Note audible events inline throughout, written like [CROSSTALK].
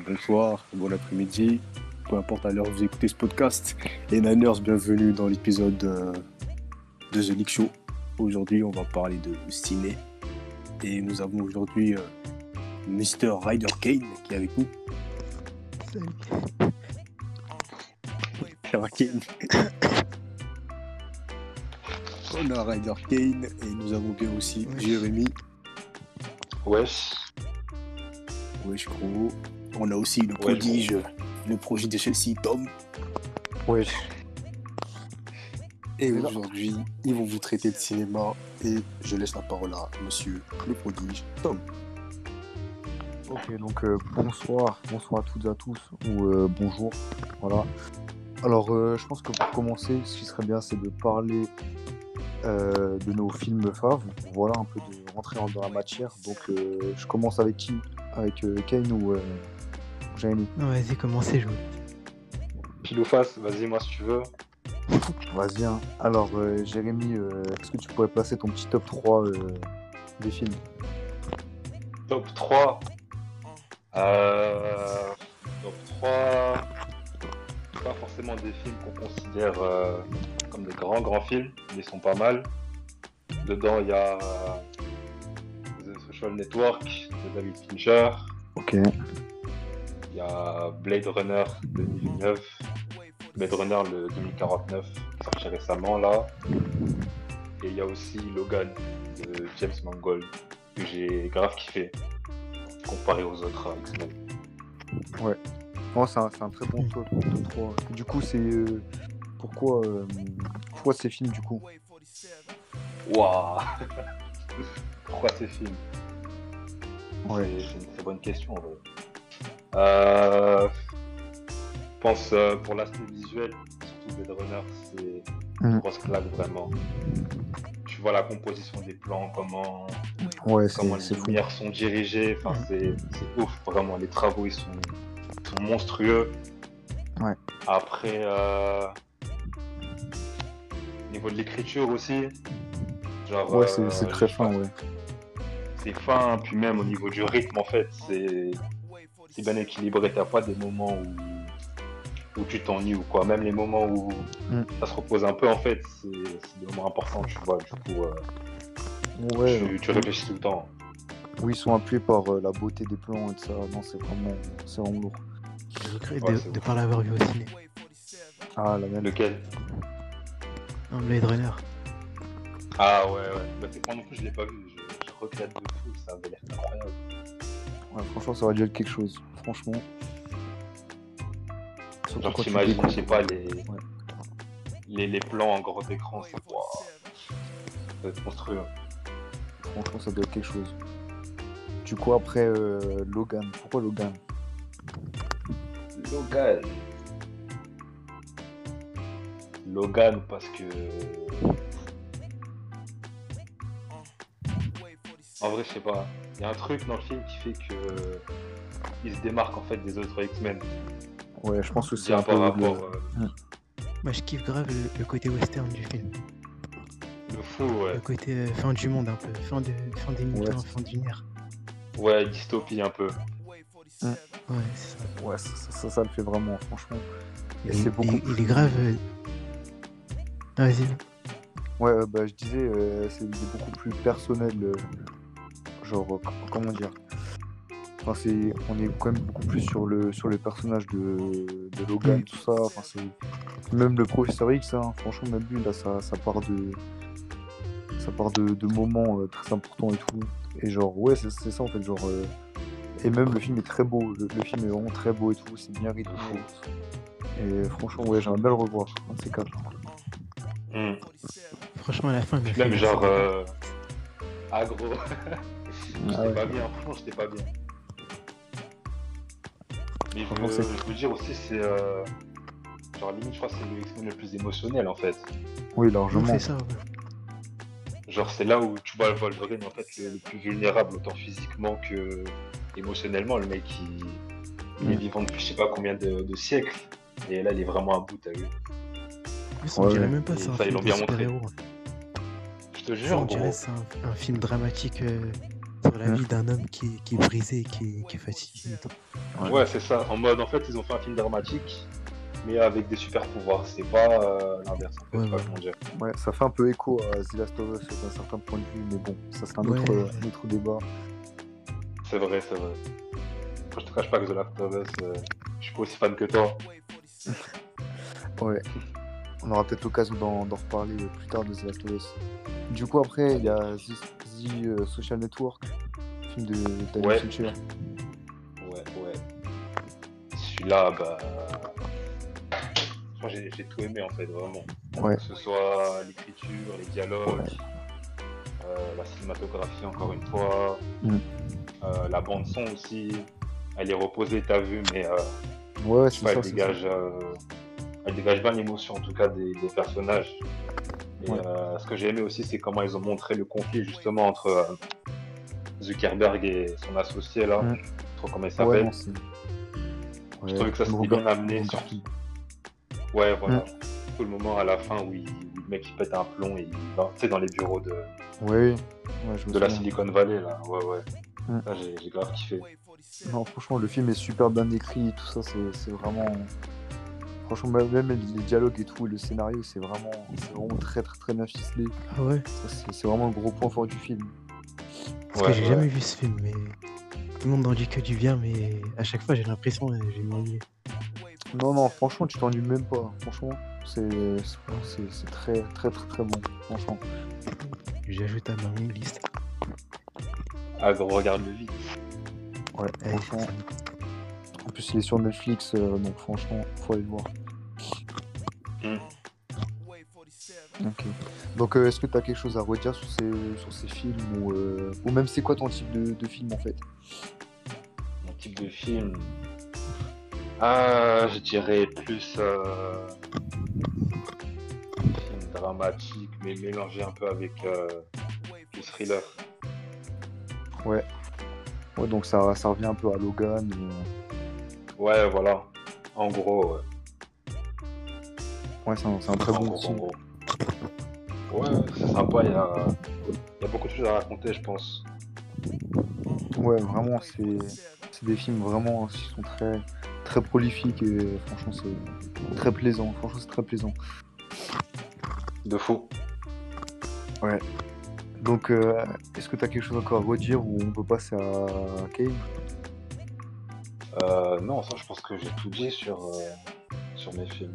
bonsoir, bon après-midi, peu importe à l'heure où vous écoutez ce podcast. Et Niners, bienvenue dans l'épisode euh, de The League Show. Aujourd'hui, on va parler de ciné. Et nous avons aujourd'hui euh, Mr. Ryder Kane qui est avec nous. Salut. Kane. on a Ryder Kane et nous avons bien aussi Jérémy. Wesh. Wesh, gros. On a aussi le prodige, le projet de Chelsea, Tom. Wesh. Et aujourd'hui, ils vont vous traiter de cinéma et je laisse la parole à monsieur le prodige, Tom. Ok, donc euh, bonsoir, bonsoir à toutes et à tous, ou euh, bonjour, voilà. Alors, euh, je pense que pour commencer, ce qui serait bien, c'est de parler de nos films faves. Voilà, un peu de rentrer dans la matière. Donc, je commence avec qui? Avec Kane ou Jérémy Non, vas-y, commencez, je Pile ou face, vas-y, moi si tu veux. Vas-y. Hein. Alors, Jérémy, est-ce que tu pourrais passer ton petit top 3 des films? Top 3 euh, top 3, pas forcément des films qu'on considère euh, comme des grands grands films, mais ils sont pas mal. Dedans, il y a The Social Network de David Fincher. Ok. Il y a Blade Runner de 2009. Blade Runner le 2049, sorti récemment là. Et il y a aussi Logan de James Mangold, que j'ai grave kiffé comparé aux autres X-Men. Ouais. Oh, c'est un, très bon top, 3. Du coup, c'est. Euh, pourquoi, euh, pourquoi ces films, du coup? Waouh [LAUGHS] Pourquoi ces films? Ouais. C'est une très bonne question, en vrai. Euh, je pense pour l'aspect visuel, surtout Blade Runner, c'est une mm. grosse claque vraiment tu vois la composition des plans, comment, ouais, comment les lumières sont dirigées. Enfin, c'est ouf, vraiment. Les travaux, ils sont, monstrueux. Ouais. Après, euh... niveau de l'écriture aussi. Genre, ouais, c'est euh, très fin, ouais. C'est fin, puis même au niveau du rythme, en fait, c'est bien équilibré. T'as pas des moments où où tu t'ennuies ou quoi. Même les moments où mm. ça se repose un peu, en fait, c'est des moments importants, tu vois. Du coup, euh, ouais, tu, réfléchis tout le temps. Oui, ils sont appuyés par euh, la beauté des plans et tout ça. Non, c'est vraiment, c'est vraiment lourd. Je regrette de, de pas l'avoir vu au ciné. Ah, la même. Lequel? Un Blade Runner. Ah ouais, ouais. Bah, c'est moi non plus, je l'ai pas vu. Je, je regrette de fou, ça avait l'air incroyable. Ouais, franchement, ça aurait dû être quelque chose. Franchement. Genre, t'imagines, je sais pas, les... les... les, plans en grand écran, c'est wow. Ça doit être monstrueux. Franchement, ça doit être quelque chose. Du coup, après, euh, Logan. Pourquoi Logan? Logan. Logan, parce que. En vrai, je sais pas. Il y a un truc dans le film qui fait que. Il se démarque en fait des autres X-Men. Ouais, je pense que c'est un peu. Rapport, euh, Moi, je kiffe grave le, côté western du film. Le fou, ouais. Le côté euh, fin du monde, un peu. Fin, de, fin des ouais. fin d'une ère. Ouais, dystopie un peu. Ouais, c'est ça. Ouais, ça, ça, le fait vraiment, franchement. Et, c'est beaucoup. Il, est grave. Euh, ah, vas-y. Ouais, bah, je disais, c'est beaucoup plus personnel. Genre, comment dire on est quand même beaucoup plus sur le, sur le personnage de, Logan, tout ça. Enfin, même le professeur X, hein, franchement, même lui, là, ça, part de, ça part de, moments euh, très importants et tout. Et genre, ouais, c'est ça en fait, genre. Euh, et même le film est très beau, le, film est vraiment très beau et tout, c'est bien rythmé. Et franchement, ouais, j'aimerais bien le revoir, un de ces quatre. Hmm. Franchement, à la fin, même genre euh... agro. [LAUGHS] Ah j'étais pas bien, franchement, j'étais pas bien. Mais je veux, je veux dire aussi, c'est. Euh... Genre, limite, je crois que c'est le X-Men le plus émotionnel en fait. Oui, largement. C'est ça, Genre, c'est là où tu vois Wolverine en fait le, plus vulnérable, autant physiquement que émotionnellement. Le mec, il, il est mm. vivant depuis je sais pas combien de, de, siècles. Et là, il est vraiment à bout, t'as vu. on dirait même pas ça. ils l'ont bien montré. Je te jure, on dirait c'est un, un, film dramatique. Euh sur la vie d'un homme qui, qui, est brisé, qui, qui est fatigué. Ouais, c'est ça. En mode, en fait, ils ont fait un film dramatique, mais avec des super pouvoirs. C'est pas euh, l'inverse. En fait, ouais, comment dire. ouais, ça fait un peu écho à The Last of Us d'un certain point de vue, mais bon, ça c'est un, Ouais. autre, un autre débat. C'est vrai, c'est vrai. Moi, je te cache pas que The Last of Us, euh, je suis pas aussi fan que toi. Ouais. On aura peut-être l'occasion d'en reparler plus tard de The Last of Us. Du coup, après, il y a Euh, Social Network, film de David Ouais. Fincher. Ouais, ouais. Celui-là, bah. Moi, j'ai tout aimé en fait, vraiment. Ouais. Que ce soit l'écriture, les dialogues, Ouais. euh, la cinématographie, encore une fois, Mm. euh, la bande-son aussi. Elle est reposée, t'as vu, mais euh, Ouais, c'est ça. elle, dégage, elle dégage bien l'émotion, en tout cas, des, des personnages. Et Ouais. euh, ce que j'ai aimé aussi, c'est comment ils ont montré le conflit justement entre euh, Zuckerberg et son associé là. Je trop comment il. Ouais, s'appelle. Je trouvais que ça s'était bien amené Robert sur Peel. Ouais, voilà. Tout le moment à la fin où, il- où le mec il pète un plomb et il dans les bureaux de, je de la. Silicon Valley là. Ouais, ouais. Ça, j'ai grave kiffé. Non, franchement, le film est super bien écrit, tout ça, c'est vraiment. Franchement, même les dialogues et tout, le scénario, c'est vraiment, c'est vraiment très, très, très bien ficelé. Ah ouais C'est vraiment le gros point fort du film. Parce Ouais, que j'ai ouais. jamais vu ce film, mais tout le monde en dit que du bien, mais à chaque fois j'ai l'impression que j'ai m'ennuyer. Non, non, franchement, tu t'ennuies même pas. Franchement, c'est très, très, très, très bon. Franchement. J'ajoute à ma liste. Ah, regarde-le vite. Ouais, Ouais, franchement. En plus, il est sur Netflix, euh, donc franchement, faut aller le voir. Mm. Donc, euh, est-ce que tu as quelque chose à redire sur ces, sur ces films ou, euh, ou même c'est quoi ton type de, de film en fait? Mon type de film. Ah, je dirais plus. Euh... Film dramatique, mais mélangé un peu avec euh, du thriller. Ouais. Ouais, donc ça, ça revient un peu à Logan. Ouais, voilà. En gros, ouais. Ouais, c'est un, c'est un très En bon gros, en film. gros. Ouais, c'est sympa, il y a... il y a beaucoup de choses à raconter, je pense. Ouais, vraiment, c'est c'est des films vraiment qui sont très, très prolifiques et franchement, c'est très plaisant. Franchement, c'est très plaisant. De fou. Donc, euh, est-ce que tu as quelque chose encore à redire ou on peut passer à Kane Euh, non, ça, je pense que j'ai tout dit sur, euh, sur mes films.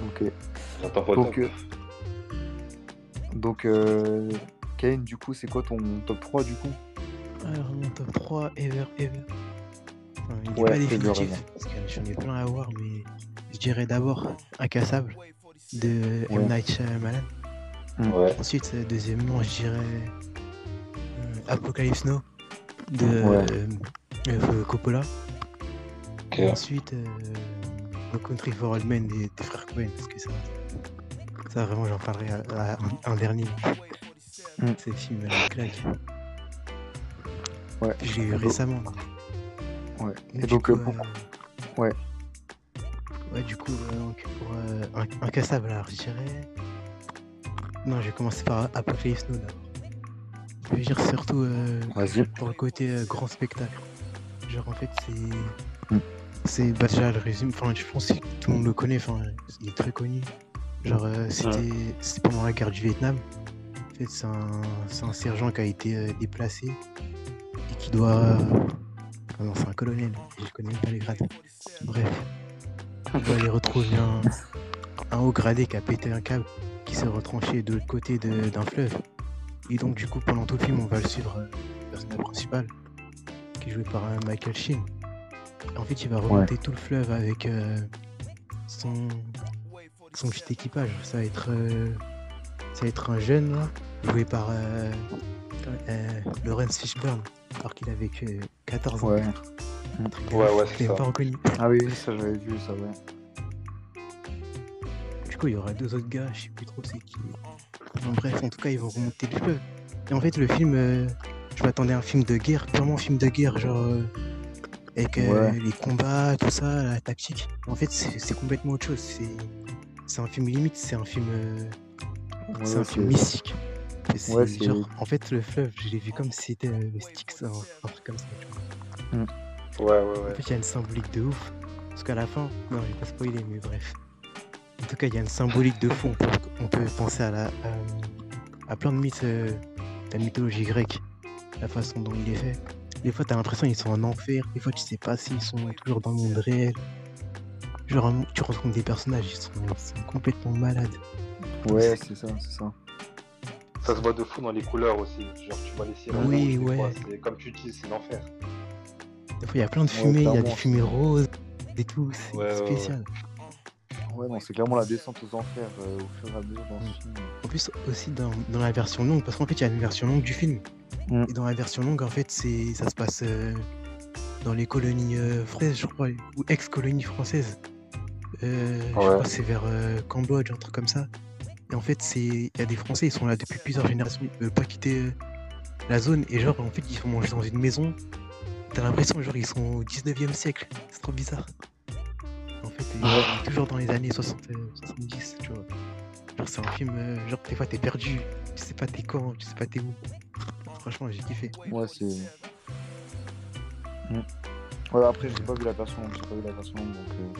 Ok. J'attends pas Donc, euh, donc euh, Kane, du coup, c'est quoi ton top 3 du coup? Alors mon top 3, Ever Ever. Enfin, il n'est Ouais, pas définitif, parce que j'en ai plein à voir, mais je dirais d'abord Incassable de Ouais. M. Night Shyamalan. Ouais. Ensuite, deuxièmement, je dirais euh, Apocalypse Now de Ouais. Euh, Coppola. Et ensuite, euh, No Country for Old Men des, des frères Cohen, parce que ça, ça vraiment, j'en parlerai à, à un, un dernier. Mm. C'est le film euh, claque. Ouais. Je l'ai eu Donc- récemment. Ouais. Et Du donc, coup, euh, pour- euh, ouais. Ouais, du coup, euh, donc, pour euh, un, Incassable, alors je dirais. Non, je vais commencer par Apocalypse Now d'abord. Je vais dire surtout euh, pour le côté euh, grand spectacle. Genre, en fait, c'est. Mm. C'est bah, déjà le résumé. Enfin, je pense que tout le monde le connaît. Enfin, il est très connu. Genre, euh, c'était c'était pendant la guerre du Vietnam. En fait, c'est un, c'est un sergent qui a été euh, déplacé et qui doit. Ah non, c'est un colonel. Je connais pas les grades. Bref. Il doit aller retrouver un, un haut gradé qui a pété un câble, qui s'est retranché de l'autre côté d'un fleuve. Et donc, du coup, pendant tout le film, on va le suivre, euh, le personnage principal, qui est joué par euh, Michael Sheen. En fait, il va remonter tout le fleuve avec euh, son, son petit équipage. Ça va être, euh, ça va être un jeune, là, joué par euh, euh, Lawrence Fishburne, alors qu'il avait que 14 ans. Ouais. Ouais, ouais, c'est ça. pas reconnu. Ah oui, ça j'avais vu, ça, ouais. Du coup, il y aura deux autres gars, je sais plus trop c'est qui. Enfin, bref, en tout cas, ils vont remonter le fleuve. Et en fait, le film, euh, je m'attendais à un film de guerre, purement film de guerre, genre euh, avec euh, Ouais. les combats, tout ça, la tactique. En fait, c'est complètement autre chose. C'est c'est un film limite, c'est un film, euh, Ouais, c'est un film mystique. Ouais, genre, en fait, le fleuve, je l'ai vu comme si c'était le Styx, un, truc comme ça, tu vois. Mm. Ouais, ouais, ouais. En fait, il y a une symbolique de ouf. Parce qu'à la fin, non, je vais pas spoiler, mais bref. En tout cas, il y a une symbolique de fond. On peut, penser à, la, à, plein de mythes euh, de la mythologie grecque, la façon dont il est fait. Des fois, t'as l'impression qu'ils sont en enfer. Des fois, tu sais pas s'ils sont toujours dans le monde réel. Genre, tu rencontres des personnages, ils sont, complètement malades. Ouais, c'est ça, c'est ça. Ça se voit de fou dans les couleurs aussi. Genre, tu vois les sirènes. Oui, ouais. comme tu dis, c'est l'enfer. Des fois, il y a plein de fumées, il y a des fumées roses et tout. C'est spécial. Ouais, non, c'est clairement la descente aux enfers euh, au fur et à mesure dans ce mm. film. En plus, aussi dans, dans la version longue, parce qu'en fait, il y a une version longue du film. Mm. Et dans la version longue, en fait, c'est ça se passe euh, dans les colonies euh, françaises, je crois, ou ex-colonies françaises. Je crois que c'est vers Cambodge, un truc comme ça. Et en fait, il y a des Français, ils sont là depuis plusieurs générations, ils veulent pas quitter la zone. Et genre, en fait, ils sont manger dans une maison. T'as l'impression, genre, ils sont au 19e siècle. C'est trop bizarre. En fait, il est toujours dans les années 60, 70, tu vois. Genre, c'est un film, euh, genre, des fois, t'es perdu, tu sais pas t'es quand, tu sais pas t'es où. Franchement, j'ai kiffé. Ouais, c'est. Mm. Ouais, après, j'ai pas vu la version, j'ai pas vu la version, donc. Euh...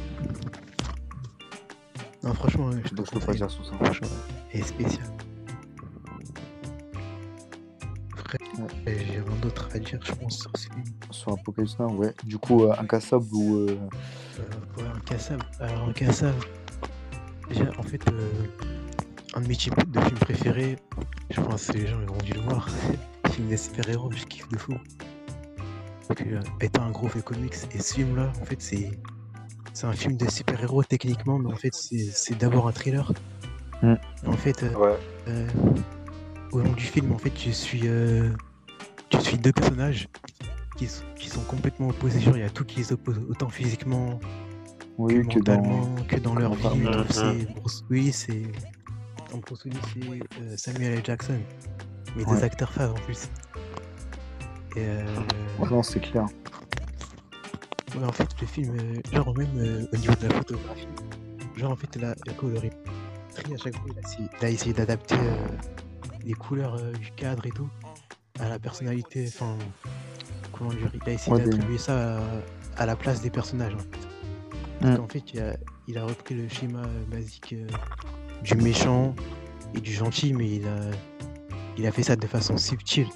Non, franchement, je donc, je peux pas dire sur ça. Franchement, et spécial. J'ai rien d'autre à dire, je pense, sur ce film. Sur Apocalypse Now, ouais. Du coup, euh, Incassable ou. Euh... Euh, ouais, Incassable. Alors, Incassable. Déjà, en fait, euh, un de mes types de films préférés, je pense que les gens ils ont dû le voir. [LAUGHS] film des super-héros, je kiffe de fou. Donc, euh, étant un gros fait comics, et ce film-là, en fait, c'est. C'est un film de super-héros techniquement, mais en fait, c'est d'abord un thriller. Mm. En fait, euh, ouais. euh, au long du film, en fait, je suis, euh, je suis deux personnages qui, qui, sont complètement opposés. Genre, il y a tout qui les oppose, autant physiquement oui, que, mentalement, dans... que dans leur vie. C'est Bruce Willis, c'est Bruce Willis, c'est Samuel L. Jackson, mais ouais. des acteurs phares en plus. Et euh... non, c'est clair. Ouais, en fait, le film, euh, genre même euh, au niveau de la photographie, genre en fait, la, la colorie à chaque fois, il a, essayé d'adapter euh, les couleurs du cadre et tout à la personnalité, enfin, comment dire, il a essayé ouais, d'attribuer ça à, à, la place des personnages en fait. Parce mm. qu'en fait, il a, il a, repris le schéma basique du méchant et du gentil, mais il a, il a fait ça de façon subtile.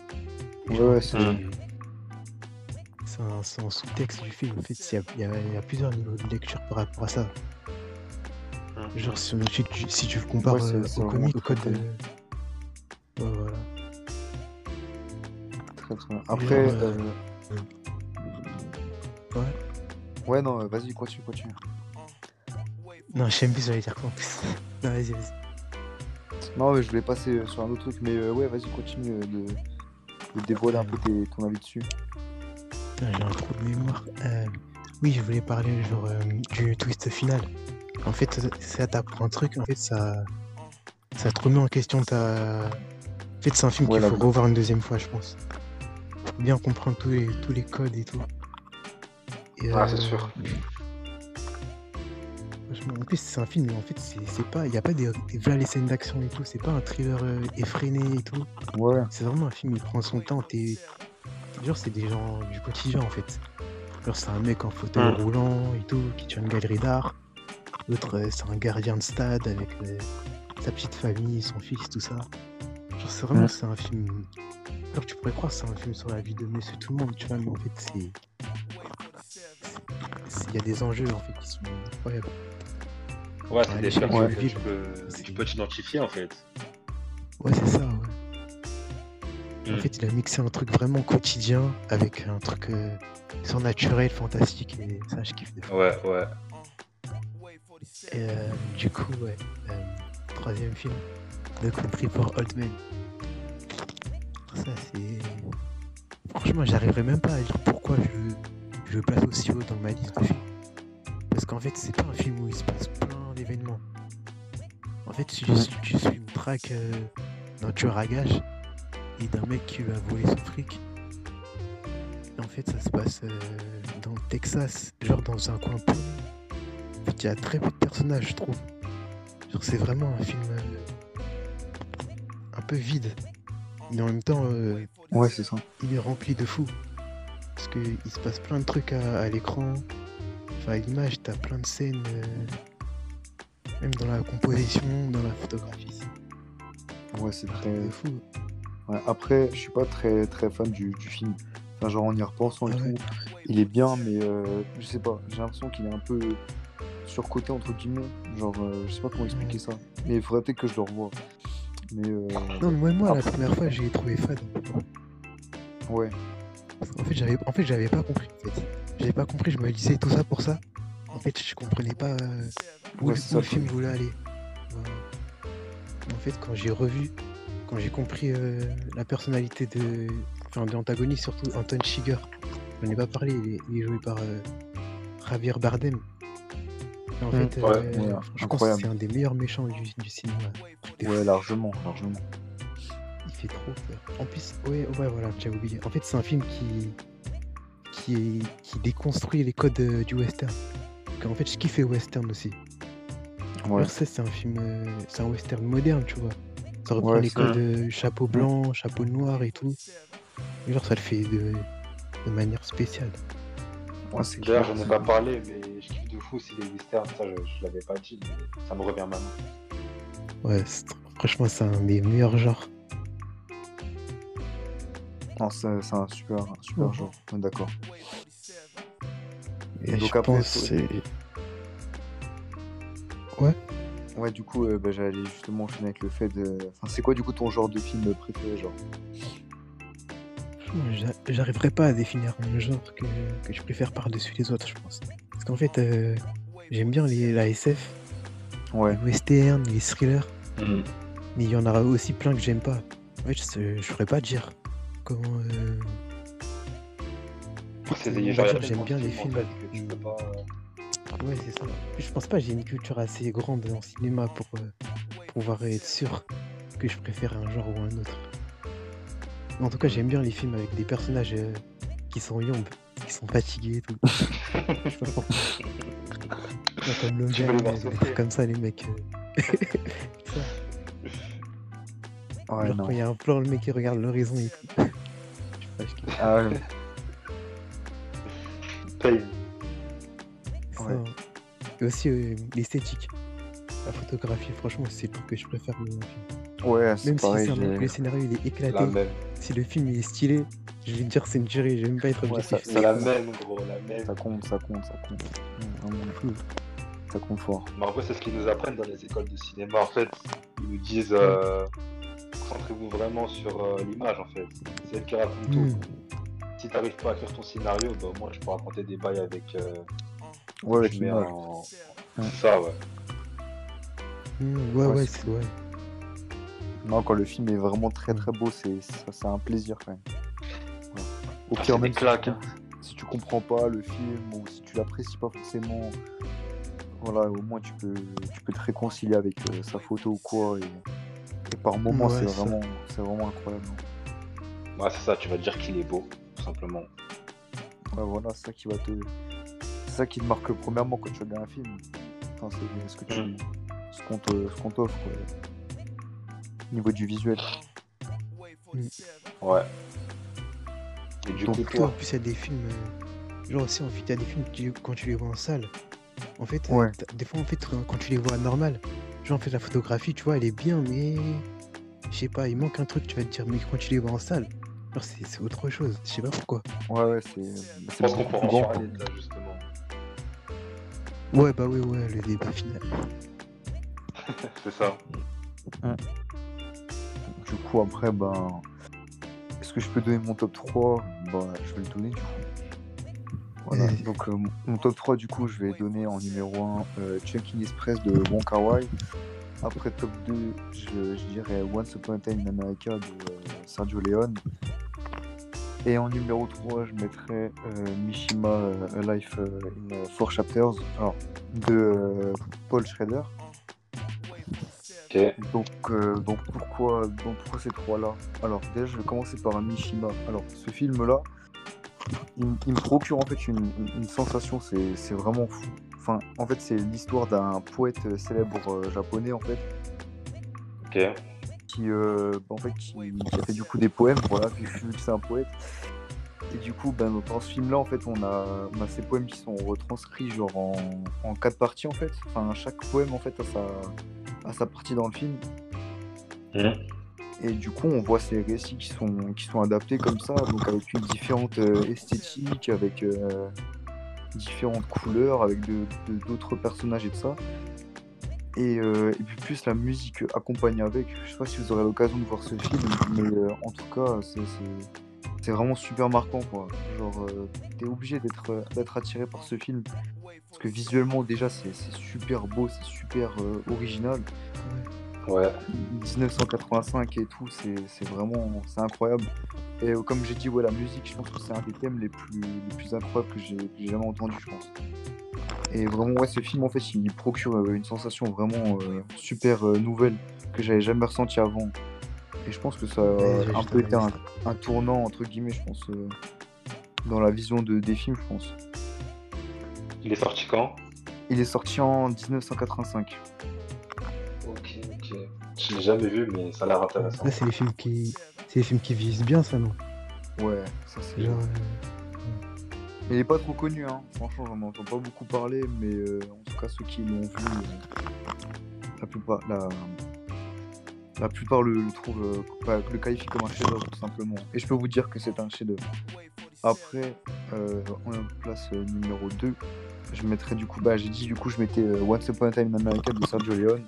Ouais, ouais, c'est c'est un, un sous-texte du film. En fait, il y, a, il y, a plusieurs niveaux de lecture par rapport à ça. Genre, si, si, tu, si tu compares ouais, euh, au comic, au code de. Ouais, voilà. Très très bien. Après. Genre, euh... Euh... Ouais. Ouais, non, euh, vas-y, continue, continue. Non, je sais même plus, j'allais dire quoi en plus. [LAUGHS] non, vas-y, vas-y. Non, mais je voulais passer sur un autre truc, mais euh, ouais, vas-y, continue de, de dévoiler un peu tes, ton avis dessus. J'ai un trou de mémoire. Euh, oui, je voulais parler genre du twist final. En fait, ça t'apprend un truc, en fait, ça, ça te remet en question ta. En fait, c'est un film ouais, qu'il faut revoir une deuxième fois, je pense. Faut bien comprendre tous les, tous les codes et tout. Et, ah, euh... c'est sûr. En plus, c'est un film, mais en fait, c'est pas. Il n'y a pas des, des vraies scènes d'action et tout. C'est pas un thriller euh, effréné et tout. Ouais. C'est vraiment un film, il prend son temps. T'es. Genre, c'est des gens du quotidien, en fait. Genre, c'est un mec en fauteuil mmh. roulant et tout, qui tient une galerie d'art. L'autre, euh, c'est un gardien de stade avec euh, sa petite famille, son fils, tout ça. Genre, c'est vraiment, c'est un film. Alors, tu pourrais croire que c'est un film sur la vie de monsieur tout le monde, tu vois, mais en fait, c'est. Il y a des enjeux, en fait, qui sont incroyables. Ouais, c'est des choses ouais, que tu peux, tu peux t'identifier, en fait. Ouais, c'est ça, ouais. En fait, il a mixé un truc vraiment quotidien avec un truc euh, surnaturel, fantastique, et ça, je kiffe. Ouais, ouais. Et euh, du coup, ouais, euh, troisième film, The Country for Old Men. Ça, c'est. Franchement, j'arriverai même pas à dire pourquoi je, je le place aussi haut dans ma liste de films. Parce qu'en fait, c'est pas un film où il se passe plein En fait, tu, tu suis une traque euh, d'un tueur à gage et d'un mec qui lui a volé son fric. Et en fait, ça se passe euh, dans le Texas, genre dans un coin paumé. En fait, il y a très peu de personnages, je trouve. Genre, c'est vraiment un film euh, un peu vide. mais en même temps, ouais, c'est ça. il est rempli de fou. Parce qu'il se passe plein de trucs à, l'écran. Enfin, à l'image, t'as plein de scènes, même dans la composition, dans la photographie. Ouais, c'est très fou. après, je suis pas très très fan du, film. Enfin, genre en y repensant et ah tout, il est bien, mais je sais pas, j'ai l'impression qu'il est un peu surcoté entre guillemets. Genre, euh, je sais pas comment expliquer ça. Mais il faudrait peut-être que je le revoie. Mais euh, Non, mais moi, la première fois, j'ai trouvé fade. Ouais. En fait, j'avais, en fait, j'avais pas compris. En fait. J'avais pas compris. Je me disais tout ça pour ça. En fait, je comprenais pas euh, où, le, film voulait aller. En fait, quand j'ai revu, quand j'ai compris la personnalité de, enfin, de l'antagoniste, surtout Anton Shiger, j'en ai pas parlé. Il est, joué par Javier Bardem. En mmh. fait, euh, je pense que c'est un des meilleurs méchants du, cinéma. Ouais, largement, largement. Il fait trop peur. En plus, ouais, ouais voilà, j'ai oublié. En fait, c'est un film qui, qui, qui déconstruit les codes euh, du western. En fait, je kiffe les western aussi. Ouais. c'est un film, euh, c'est un western moderne, tu vois. Ça reprend les codes chapeau blanc, chapeau noir et tout. genre, ça le fait de, de manière spéciale. Ouais, c'est clair, j'en ai pas parlé, mais je kiffe de fou si les westerns, ça je, l'avais pas dit, mais ça me revient maintenant. Ouais, franchement, c'est un des meilleurs genres. Non, c'est un super, super genre, d'accord. Et, donc après, c'est. Ouais. Ouais, du coup, euh, bah, j'allais justement enchaîner avec le fait de. Enfin, c'est quoi du coup ton genre de film préféré, genre? J'arriverai pas à définir un genre que, je préfère par-dessus les autres, je pense. Parce qu'en fait, euh, j'aime bien les, la SF, ouais. les western, les thrillers. Mm. Mais il y en aura aussi plein que j'aime pas. Ouais, je, je pourrais pas dire comment. Euh... J'aime bien les films. Ouais, c'est ça. Je pense pas j'ai une culture assez grande en cinéma pour euh, pouvoir être sûr que je préfère un genre ou un autre. En tout cas, j'aime bien les films avec des personnages euh, qui sont yombes, qui sont fatigués et tout. [LAUGHS] comme Logan, comme ça, les mecs. Euh. ouais, quand il y a un plan, le mec qui regarde l'horizon et tout. [LAUGHS] Je sais pas, je ah ouais. Ouais. Et aussi euh, l'esthétique. La photographie, franchement, c'est le truc que je préfère un film. Ouais, c'est Même si le scénario il est éclaté, si le film il est stylé, je vais te dire c'est une tuerie, je vais même pas être objectif. c'est la même, gros, la même. Ça compte, ça compte, ça compte. Vraiment Ça compte fort. Mais après, c'est ce qu'ils nous apprennent dans les écoles de cinéma. En fait, ils nous disent euh, concentrez-vous vraiment sur euh, l'image, en fait. C'est elle qui raconte tout. Hmm. Si t'arrives pas à faire ton scénario, bah, moi je peux raconter des bails avec. Euh, ouais, avec l'image. En... Ça, ouais. Hmm, ouais, ouais, c'est ouais. Non, quand le film est vraiment très très beau, c'est c'est un plaisir quand même. Au pire, même si, tu comprends pas le film ou si tu l'apprécies pas forcément, voilà, au moins tu peux, tu peux te réconcilier avec euh, sa photo ou quoi. Et, par moments, c'est vraiment, vraiment incroyable. Ouais, c'est ça, tu vas dire qu'il est beau, tout simplement. Ouais, voilà, c'est ça qui va te. C'est ça qui te marque premièrement quand tu regardes un film. Enfin, c'est ce que tu. Mm. Ce qu'on t'offre niveau du visuel. Ouais. Et du coup, toi, en plus, il y a des films. Euh, genre aussi, en fait, il y a des films, quand tu les vois en salle, en fait, euh, des fois, en fait, quand tu les vois normal, genre, en fait, la photographie, tu vois, elle est bien, mais. Je sais pas, il manque un truc, tu vas te dire, mais quand tu les vois en salle, c'est autre chose. Je sais pas pourquoi. Ouais, ouais, c'est. Je pense qu'on peut en parler de là, justement. Ouais, bah ouais, ouais, le débat final. [LAUGHS] c'est ça. Du coup, après, ben. Est-ce que je peux donner mon top 3 Bah, je vais le donner du coup. Voilà, donc euh, mon top 3 du coup je vais donner en numéro 1 euh, Chunking Express de Wong Kar Wai. Après top 2 je, dirais Once Upon a Time in America de euh, Sergio Leone. Et en numéro 3 je mettrais Mishima A Life in Four Chapters alors, de Paul Schrader. Donc, euh, donc, pourquoi, donc pourquoi ces trois-là? Alors déjà, je vais commencer par un Mishima. Alors ce film-là, il, me procure en fait une, sensation, c'est vraiment fou. Enfin, en fait, c'est l'histoire d'un poète célèbre euh, japonais en fait. Ok. Qui, en fait, qui, a fait du coup des poèmes, voilà, vu, que c'est un poète. Et du coup, ben, dans ce film-là, en fait, on a, on a ces poèmes qui sont retranscrits genre en, en, quatre parties, en fait. Enfin, chaque poème, en fait, a sa, a sa partie dans le film. Mmh. Et du coup, on voit ces récits qui sont, qui sont adaptés comme ça, donc avec une différente euh, esthétique, avec euh, différentes couleurs, avec d'autres personnages et tout ça. Et, euh, et, puis plus la musique accompagnée avec. Je sais pas si vous aurez l'occasion de voir ce film, mais en tout cas, c'est vraiment super marquant. Quoi. Genre, t'es obligé d'être attiré par ce film. Parce que visuellement, déjà, c'est super beau, c'est super original. Ouais. 1985 et tout, c'est vraiment c'est incroyable. Et euh, comme j'ai dit, ouais, la musique, je pense que c'est un des thèmes les plus, les plus incroyables que j'ai jamais entendu, je pense. Et vraiment, ouais, ce film, en fait, il procure euh, une sensation vraiment euh, super nouvelle que j'avais jamais ressentie avant. Et je pense que ça a un peu été un, tournant, entre guillemets, je pense, dans la vision de, des films, je pense. Il est sorti quand? Il est sorti en 1985. Je l'ai jamais vu, mais ça a l'air intéressant. c'est les films qui, c'est les films qui visent bien, ça, non? Ouais, ça c'est. Genre, Il est pas trop connu, hein. Franchement, j'en entends pas beaucoup parler, mais euh, en tout cas, ceux qui l'ont vu, euh, la plupart, la, la plupart le, le trouvent, euh, le qualifient comme un chef-d'œuvre, tout simplement. Et je peux vous dire que c'est un chef-d'œuvre. Après, on place numéro 2 je mettrais du coup, bah j'ai dit du coup je mettais Once Upon a Time in America de Sergio Leone.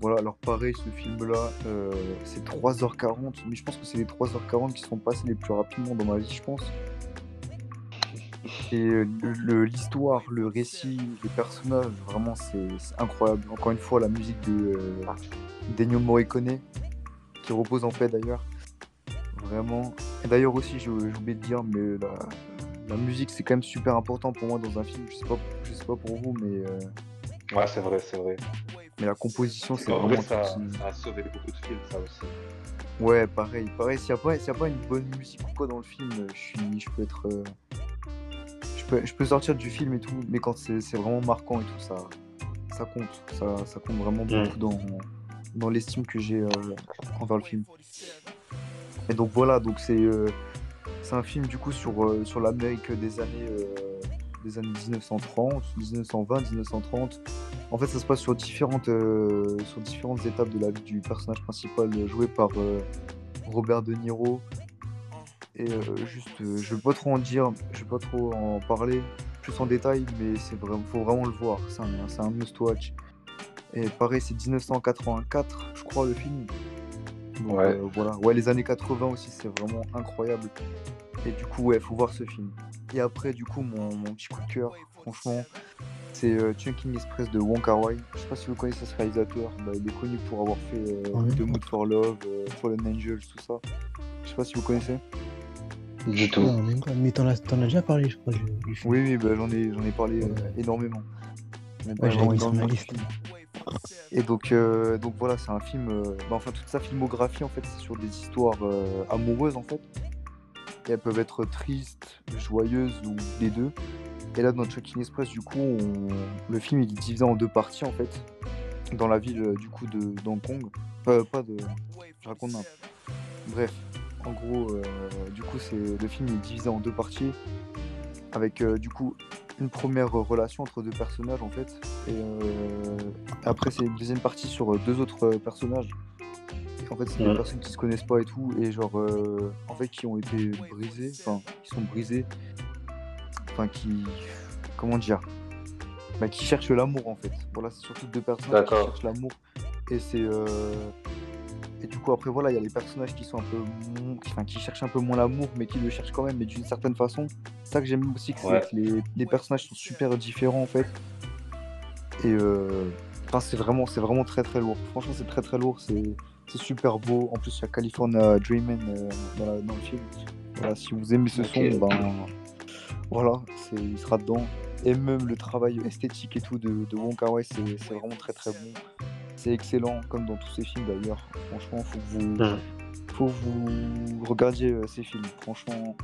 Voilà, alors pareil, ce film-là, euh, c'est 3h40, mais je pense que c'est les 3h40 qui sont passés les plus rapidement dans ma vie, je pense. Et l'histoire, le, récit, les personnages, vraiment, c'est incroyable. Encore une fois, la musique de euh, Morricone, qui repose en paix d'ailleurs. Vraiment. D'ailleurs aussi, j'ai oublié de dire, mais musique, c'est quand même super important pour moi dans un film. Je sais pas, je sais pas pour vous, mais... Euh, ouais, c'est vrai, c'est vrai. Mais la composition, c'est vraiment. ça, ça, a sauvé beaucoup de films, ça aussi. Ouais, pareil. Pareil, s'il n'y a, pas, a pas une bonne musique ou quoi dans le film, je, suis, je peux être. Euh, je, peux, je peux sortir du film et tout, mais quand c'est vraiment marquant et tout, ça, ça compte. Ça, ça compte vraiment mm. beaucoup dans, dans l'estime que j'ai euh, envers le film. Et donc voilà, donc c'est euh, c'est un film du coup sur, sur l'Amérique des années des années 1930, 1920, 1930. En fait, ça se passe sur différentes, euh, sur différentes étapes de la vie du personnage principal joué par euh, Robert De Niro. Et euh, juste, je vais pas trop en dire, je vais pas trop en parler plus en détail, mais c'est vraiment, faut vraiment le voir. C'est un, un must-watch. Et pareil, c'est 1984, je crois, le film. Ouais. voilà. Ouais, les années 80 aussi, c'est vraiment incroyable. Et du coup, ouais, faut voir ce film. Et après, du coup, mon, petit coup de cœur, franchement, c'est euh, Chunking Express de Wong Kar Wai. Je sais pas si vous connaissez ce réalisateur. Bah, il est connu pour avoir fait euh, The Mood for Love, euh, Fallen Angels, tout ça. Je sais pas si vous connaissez. Du tout. mais t'en as, as, déjà parlé, je crois. oui, oui, bah, j'en ai, ai parlé euh, énormément. Et donc, donc voilà, c'est un film. Bah, enfin, toute sa filmographie, en fait, c'est sur des histoires amoureuses, en fait elles peuvent être tristes, joyeuses ou les deux. Et là, dans Trucking Express, du coup, le film il est divisé en deux parties en fait, dans la ville du coup de d'Hong Kong. Euh, pas de. Je raconte un. Bref, en gros, euh, du coup, c'est le film est divisé en deux parties, avec euh, du coup une première relation entre deux personnages en fait, et après c'est une deuxième partie sur deux autres personnages en fait, c'est des personnes qui se connaissent pas et tout, et genre, euh, en fait, qui ont été brisées, enfin, qui sont brisées, enfin, qui. Comment dire? Bah, Qui cherchent l'amour, en fait. Voilà, c'est surtout deux personnes qui cherchent l'amour. Et c'est. Euh, et du coup, après, voilà, il y a les personnages qui sont un peu. Enfin, qui cherchent un peu moins l'amour, mais qui le cherchent quand même, mais d'une certaine façon. C'est ça que j'aime aussi, que, que les, les, personnages sont super différents, en fait. Et. Euh... Enfin, c'est vraiment, c'est vraiment très très lourd. Franchement, c'est très très lourd. C'est c'est super beau. En plus, il y a California Dreamin' euh, dans, le film. Voilà, si vous aimez ce son, ben voilà, il sera dedans. Et même le travail esthétique et tout de, de Wong Kar Wai, c'est vraiment très très bon. C'est excellent, comme dans tous ses films d'ailleurs. Franchement, faut que vous, faut que vous regardiez euh, ces films. Franchement,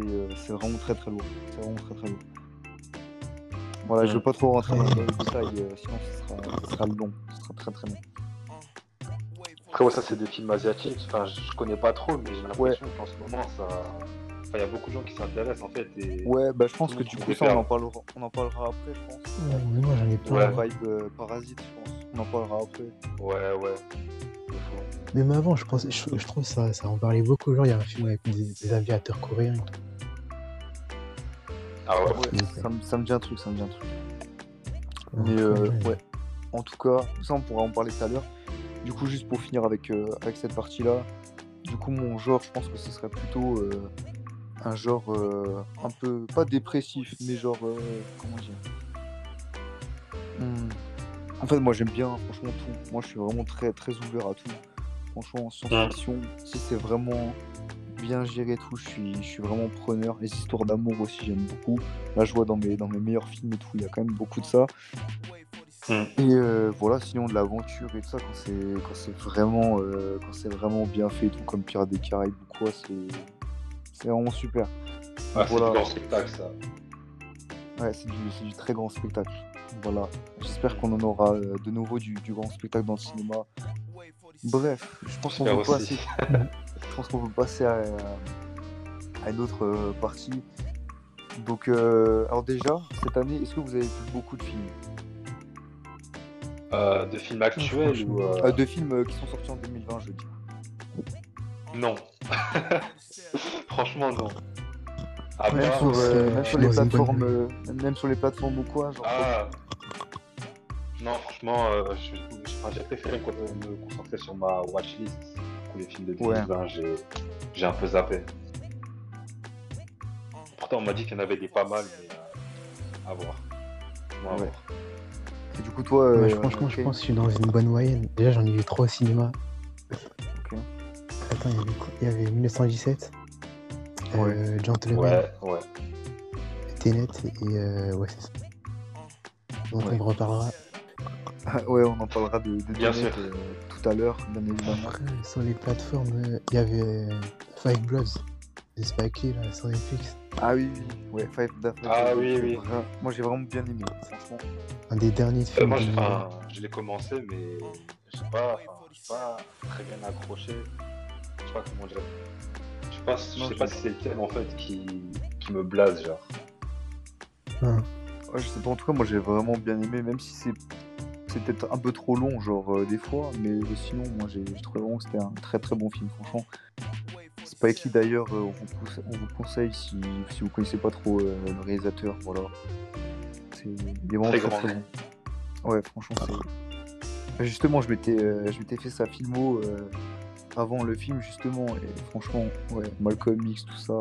euh, c'est vraiment très très lourd. C'est vraiment très très lourd. Voilà, je veux pas trop rentrer dans les détails, sinon ce sera, ce sera long. Ce sera très très long. Après, ça, c'est des films asiatiques. Enfin, je connais pas trop, mais j'ai l'impression qu'en ce moment, ça. il y a beaucoup de gens qui s'intéressent en fait. Et... Ouais, bah je pense que du coup, ça, on en, parlera, on en parlera après, je pense. Ouais, moi j'en ai plein. Ouais. Vibe euh, parasite, je pense. On en parlera après. Ouais, ouais. Même avant, je, pense, je, je trouve ça, ça en parlait beaucoup. Genre, il y a un film avec des, des aviateurs coréens. Ah ouais, ça, me, ça, me dit un truc, ça me dit un truc. Mais euh, ouais, en tout cas, ça on pourra en parler tout à l'heure. Du coup, juste pour finir avec, euh, avec cette partie-là, du coup, mon genre, je pense que ce serait plutôt euh, un genre euh, un peu, pas dépressif, mais genre, comment dire? Hmm. En fait, moi j'aime bien, franchement, tout. Moi je suis vraiment très, très ouvert à tout. Franchement, science-fiction, si c'est vraiment bien géré tout, je suis, je suis vraiment preneur. Les histoires d'amour aussi, j'aime beaucoup. Là, je vois dans mes, dans mes meilleurs films et tout, il y a quand même beaucoup de ça. Et euh, voilà, sinon de l'aventure et tout ça, quand c'est, quand c'est vraiment, euh, quand c'est vraiment bien fait, tout comme Pirates des Caraïbes ou quoi, c'est, c'est vraiment super. Ah, c'est du grand spectacle, ça. Ouais, c'est du, c'est du très grand spectacle. Voilà. J'espère qu'on en aura euh, de nouveau du, du, grand spectacle dans le cinéma. Bref, je pense qu'on peut passer. [LAUGHS] je pense qu'on peut passer à, à une autre partie. Donc, alors déjà, cette année, est-ce que vous avez vu beaucoup de films? Euh, de films actuels ou euh... euh de films euh, qui sont sortis en 2020, je dis. Non. [LAUGHS] Franchement, non. Ah, même, bah, sur, même, sur, les plateformes, même sur les plateformes ou quoi genre ah. Non, franchement, j'ai préféré me concentrer sur ma watchlist pour les films de 2020. J'ai un peu zappé. Pourtant, on m'a dit qu'il y en avait des pas mal, mais à voir. À voir. Et du coup, toi. Euh, franchement, je pense que je suis dans une bonne moyenne. Déjà, j'en ai vu trois au cinéma. Ok. Attends, il y avait, quoi? Il y avait 1917, euh, Gentleman, ouais, ouais. Tenet et. Euh, ouais, c'est ça. Donc, on en reparlera. Ah, ouais, on en parlera de, de bien sûr. Euh, tout à l'heure, bien évidemment. Après, sur les plateformes, euh, il y avait Five Bloods de Spike Lee là, sur Netflix. Ah oui, oui, ouais, Five Ah oui, oui. Moi j'ai vraiment bien aimé, franchement. Un des derniers films. moi, je, l'ai commencé, mais je sais pas, pas très bien accroché. Je sais pas comment dire. Je sais pas, je sais pas si c'est le thème en fait qui, qui me blase, genre. Ouais, je sais pas, en tout cas, moi j'ai vraiment bien aimé, même si c'est c'est peut-être un peu trop long, genre euh, des fois, mais sinon, moi j'ai trouvé vraiment que c'était un très très bon film, franchement. Spike Lee d'ailleurs, euh, on, vous conseille si, si vous connaissez pas trop euh, le réalisateur, voilà. C'est vraiment très, très, bon. Ouais, franchement, c'est. Justement, je m'étais, euh, fait sa filmo avant le film, justement, et franchement, ouais, Malcolm X, tout ça.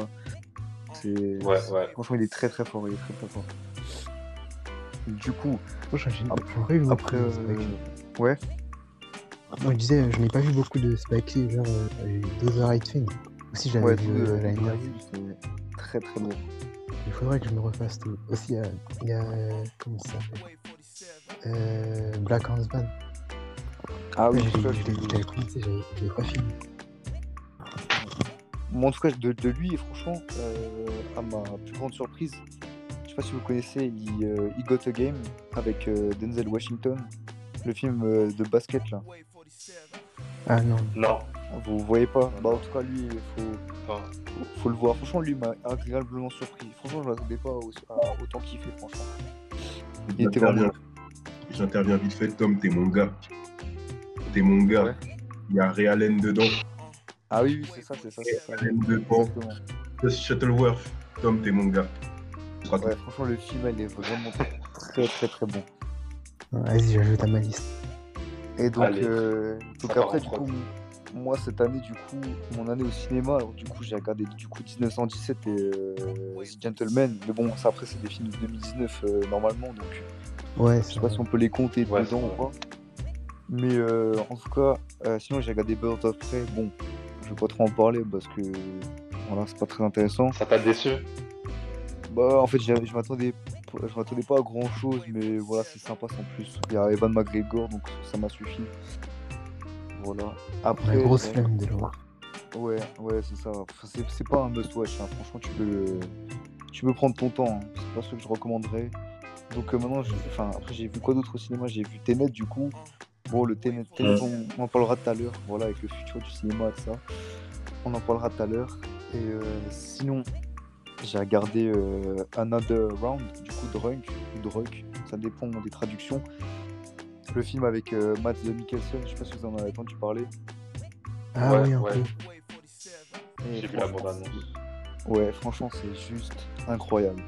C'est. Ouais, ouais. Franchement, il est très très fort, il est très très fort. Du coup, après, après ouais. Moi, je disais, je n'ai pas vu beaucoup de Spike Lee, genre euh, The Right Thing. Aussi, j'avais ouais, vu euh, l'année dernière. Très très bon. Il faudrait que je me refasse tout. Aussi, il y a. comment ça s'appelle? Euh, Black Hands Band. Ah oui, commencé, pas fini. Moi, en tout cas, de, de lui, franchement, euh, à ma plus grande surprise, je sais pas si vous connaissez, il, euh, he Got a Game avec euh, Denzel Washington, le film euh, de basket là. Ah non. Non. Vous voyez pas? Bah en tout cas lui, il faut, faut, le voir. Franchement lui m'a agréablement surpris. Franchement je m'attendais pas autant kiffer franchement. Il était vraiment... J'interviens vite fait, Tom, t'es mon gars. T'es mon gars. Il y a Realen dedans. Ah oui, oui c'est ça, c'est ça. Realen dedans. Shuttleworth, Tom, t'es mon gars. Ouais, franchement le film il est vraiment très très très bon. Vas-y, j'ajoute à ma liste. Et donc, euh, donc après, du coup, moi cette année, du coup, mon année au cinéma, alors du coup, j'ai regardé du coup 1917 et euh, The Gentleman. Mais bon, ça après, c'est des films de 2019 euh, normalement, donc ouais, je sais pas si on peut les compter ouais, dedans ou pas. Mais euh, en tout cas, euh, sinon j'ai regardé Birds of Prey. Bon, je vais pas trop en parler parce que voilà, c'est pas très intéressant. Ça t'a déçu? Bah, en fait, je m'attendais je m'attendais pas à grand chose, mais voilà, c'est sympa sans plus. Il y a Evan McGregor, donc ça m'a suffi. Voilà. Après. Une grosse flemme déjà. Ouais, ouais, c'est ça. C'est pas un must-watch, hein. franchement, tu peux, tu peux prendre ton temps. Hein. C'est pas ce que je recommanderais. Donc euh, maintenant, enfin, après, j'ai vu quoi d'autre au cinéma? J'ai vu Tenet, du coup. Bon, le Tenet, on, en parlera tout à l'heure, voilà, avec le futur du cinéma et ça. On en parlera tout à l'heure. Et euh, sinon, j'ai regardé euh, Another Round, du coup, Drunk, ou Drunk, ça dépend des traductions. Le film avec euh, Matt Mikkelsen, je sais pas si vous en avez entendu parler. Ah oui, ouais. J'ai vu la bande Ouais, franchement, c'est juste incroyable.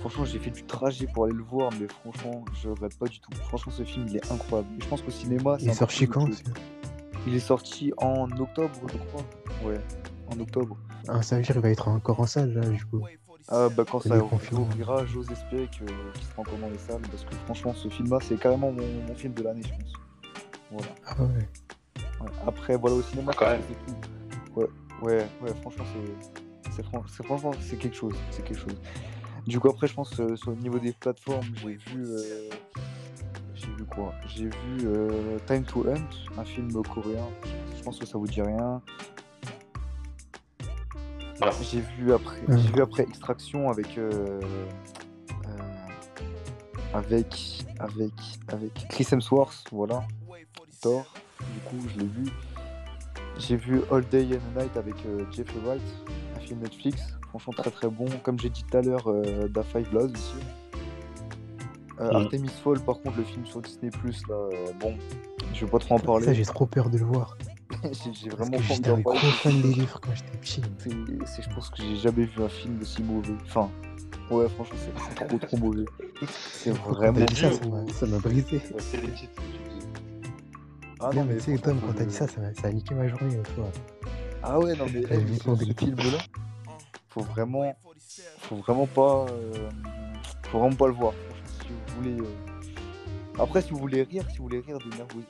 Franchement, j'ai fait du trajet pour aller le voir, mais franchement, je regrette pas du tout. Franchement, ce film, il est incroyable. je pense qu'au cinéma, Il est sorti quand Il est sorti en octobre, je crois. Ouais, en octobre. Ah, ça veut dire qu'il va être encore en salle, là, du coup. Ah, bah, quand ça ouvrira, j'ose espérer qu'il sera encore dans les salles, parce que franchement, ce film-là, c'est carrément mon, film de l'année, je pense. Voilà. Ah ouais. Après, voilà, au cinéma, c'est tout. Ouais, ouais, ouais, franchement, c'est c'est franchement c'est quelque chose, c'est quelque chose. Du coup après je pense euh, sur le niveau des plateformes j'ai vu euh, j'ai vu quoi? J'ai vu euh, Time to Hunt, un film coréen. Je pense que ça vous dit rien. J'ai vu après j'ai vu après Extraction avec avec avec avec Chris Hemsworth, voilà. Thor, du coup je l'ai vu. J'ai vu All Day and Night avec Jeffrey Wright, Netflix. Franchement, très très bon. Comme j'ai dit tout à l'heure, euh, Da Five Bloods aussi. Euh, Artemis Fall, par contre, le film sur Disney, là, euh, bon, je vais pas trop en parler. Ça, j'ai trop peur de le voir. [LAUGHS] j'ai vraiment pas J'étais un gros fan des livres quand j'étais petit. C'est, je pense que j'ai jamais vu un film aussi mauvais. Enfin, ouais, franchement, c'est, trop trop mauvais. C'est vraiment. ça, ça m'a brisé. Ah non, mais tu sais, Tom, quand t'as dit ça, ça, ça a niqué ma journée. Ah ouais, non, mais ce film-là, faut vraiment, faut vraiment pas, euh, faut vraiment pas le voir. Si vous voulez, euh, après, si vous voulez rire, si vous voulez rire de nerveux,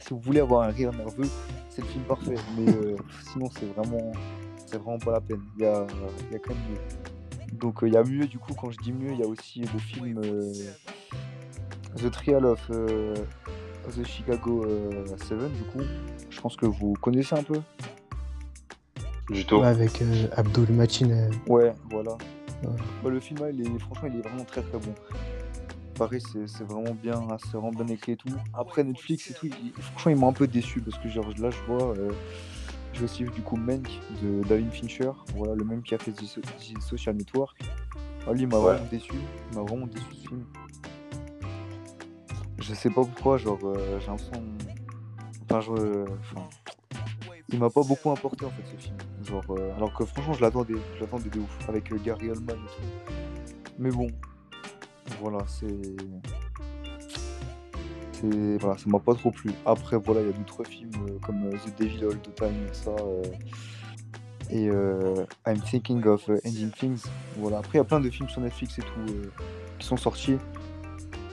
si vous voulez avoir un rire nerveux, c'est le film parfait. Mais euh, [LAUGHS] sinon, c'est vraiment, c'est vraiment pas la peine. Il y a, il y a quand même mieux. Donc, il y a mieux. Du coup, quand je dis mieux, il y a aussi le film The Trial of The Chicago 7. Du coup, je pense que vous connaissez un peu. Du tout. avec euh, Abdul Machin. Euh. Ouais, voilà. Bah, le film, il est, franchement, il est vraiment très très bon. Pareil, c'est vraiment bien, c'est vraiment bien écrit et tout. Après Netflix et tout, franchement, il m'a un peu déçu parce que genre, là, je vois, euh, aussi vu du coup Mank de David Fincher, voilà, le même qui a fait The, Social Network. Ah, lui, il m'a vraiment déçu, il m'a vraiment déçu ce film. Je sais pas pourquoi, genre, j'ai l'impression. Enfin, je. Enfin, il m'a pas beaucoup importé en fait ce film. Genre, euh, alors que franchement je l'attendais, je l'attendais de ouf avec euh, Gary Oldman et tout. Mais bon, voilà, c'est. C'est. Voilà, ça m'a pas trop plu. Après voilà, il y a d'autres films euh, comme The Devil All the Time et ça. et I'm Thinking of Ending Things. Voilà. Après il y a plein de films sur Netflix et tout qui sont sortis.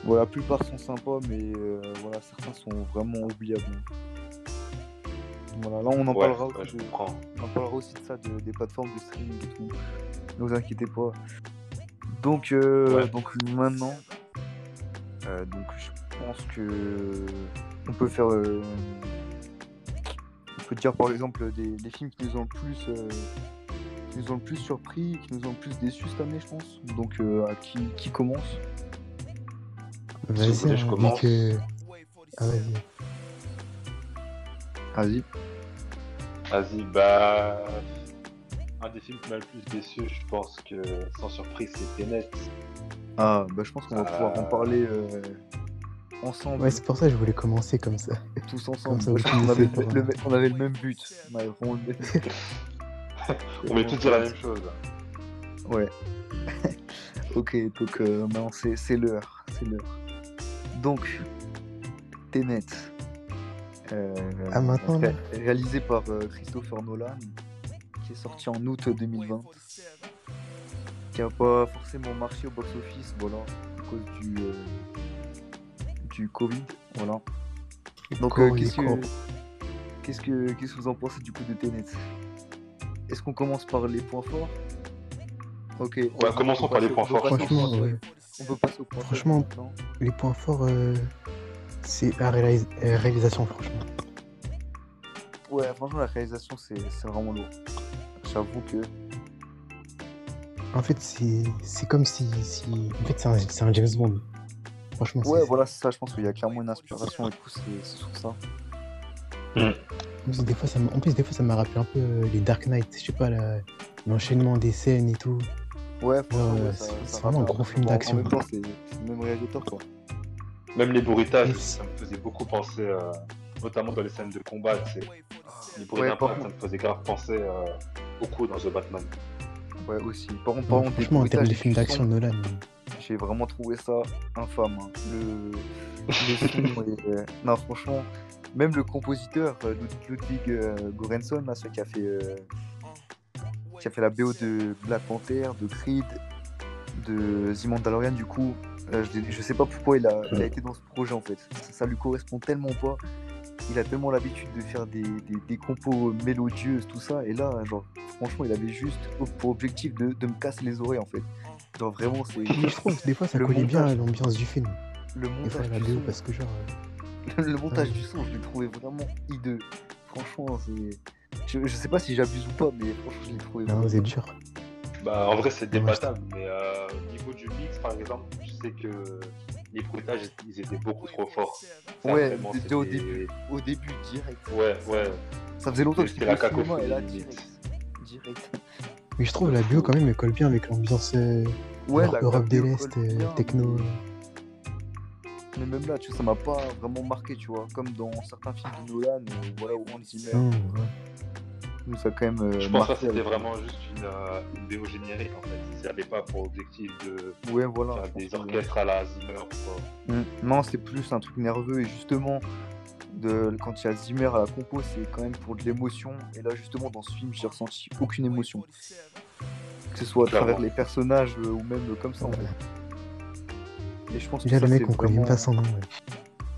Voilà, la plupart sont sympas, mais voilà, certains sont vraiment oubliables. Voilà, là on en, parlera, de, on parlera aussi de ça, des plateformes de streaming et tout. Ne vous inquiétez pas. Donc, euh, donc maintenant, euh, donc je pense que on peut faire, euh, on peut dire par exemple des, films qui nous ont le plus, qui nous ont le plus surpris, qui nous ont le plus déçus cette année, je pense. Donc à qui, qui commence? Vas-y, je commence. Ah, vas-y. Vas-y. Vas-y, bah. Un des films qui m'a le plus déçu, je pense que sans surprise, c'est Tenet. Ah, bah je pense qu'on va pouvoir en euh. parler euh, ensemble. Ouais, c'est pour ça que je voulais commencer comme ça. Tous ensemble. on, avait le, même but. On, [LAUGHS] on met tous la même chose. Ouais. [LAUGHS] ok, donc euh, c'est l'heure. C'est l'heure. Donc, Tenet. Euh, ah, maintenant, réalisé par euh, Christopher Nolan, qui est sorti en août 2020, qui a pas forcément marché au box-office, voilà, à cause du, euh, du Covid, voilà. Donc, qu'est-ce que, qu'est-ce que, qu'est-ce que vous en pensez du coup de Tenet? Est-ce qu'on commence par les points forts? Ok. Ouais, commençons par les points forts. Franchement, on peut passer aux points Franchement, les points forts, c'est la réalisation, franchement. Ouais, franchement, la réalisation, c'est vraiment lourd. J'avoue que. En fait, c'est comme si, si. En fait, c'est un, un, James Bond. Franchement, Ouais, voilà, c'est ça, je pense qu'il y a clairement une inspiration et tout, c'est sur ça. Plus, des fois, ça m'a- en plus, des fois, ça m'a rappelé un peu euh, les Dark Knight, je sais pas, la- l'enchaînement des scènes et tout. Ouais, c'est- vraiment un gros film d'action. En même temps, c'est le même réalisateur, quoi. Même les bruitages, Et ça me faisait beaucoup penser, euh, notamment dans les scènes de combat, tu sais. Ouais, d'impact, ça me faisait grave penser euh, beaucoup dans The Batman. Ouais, aussi. Par contre, par contre, franchement, en termes de films d'action de Nolan, J'ai vraiment trouvé ça infâme. hein. Le, le [LAUGHS] son euh, Non, franchement, même le compositeur, euh, Lud- Ludwig euh, Göransson, là, celui qui a fait, euh, qui a fait la BO de Black Panther, de Creed, de The Mandalorian, du coup, euh, je, je sais pas pourquoi il a, il a été dans ce projet en fait. Ça, ça lui correspond tellement pas. Il a tellement l'habitude de faire des, des, des compos mélodieuses, tout ça, et là, genre, franchement, il avait juste pour objectif de, de me casser les oreilles en fait. Genre, vraiment, c'est. Mais je trouve que des fois, ça Le collait bien l'ambiance du film. Le Des fois, montage du son, parce que genre. euh, [LAUGHS] le montage Ouais. du son, je l'ai trouvé vraiment hideux. Franchement, c'est. Je, je sais pas si j'abuse ou pas, mais franchement, je l'ai trouvé Non, vraiment. vous êtes dur. Bah, en vrai, c'est débattable, mais euh, au niveau du mix, par exemple, je sais que les bruitages, ils étaient beaucoup trop forts. Ça, Ouais, vraiment, dès au c'était- début. Au début, direct. Ouais, ouais. Ça faisait longtemps que C'était j'étais la cacophonie, et là, direct. Direct. Mais je trouve la BO quand même, elle colle bien avec l'ambiance euh, Ouais, Europe- la- Europe la de l'Est, colle euh, techno. mais- Mais même là, tu vois, ça m'a pas vraiment marqué, tu vois. Comme dans certains films de Nolan, euh, voilà, où Hans Zimmer Non, ouais. nous a quand même. euh, Je pense que c'était vraiment juste une, euh, une BO générique, en fait. Ça n'avait pas pour objectif de Ouais, voilà. faire des que- orchestres à la Zimmer. quoi. Mm. Non, c'est plus un truc nerveux et justement, de, quand il y a Zimmer à la compo, c'est quand même pour de l'émotion. Et là, justement, dans ce film, j'ai ressenti aucune émotion. Que ce soit à Clairement. travers les personnages euh, ou même comme ça en fait. Et je pense que ça, le mec, c'est on connaît même vraiment- pas son nom. ouais.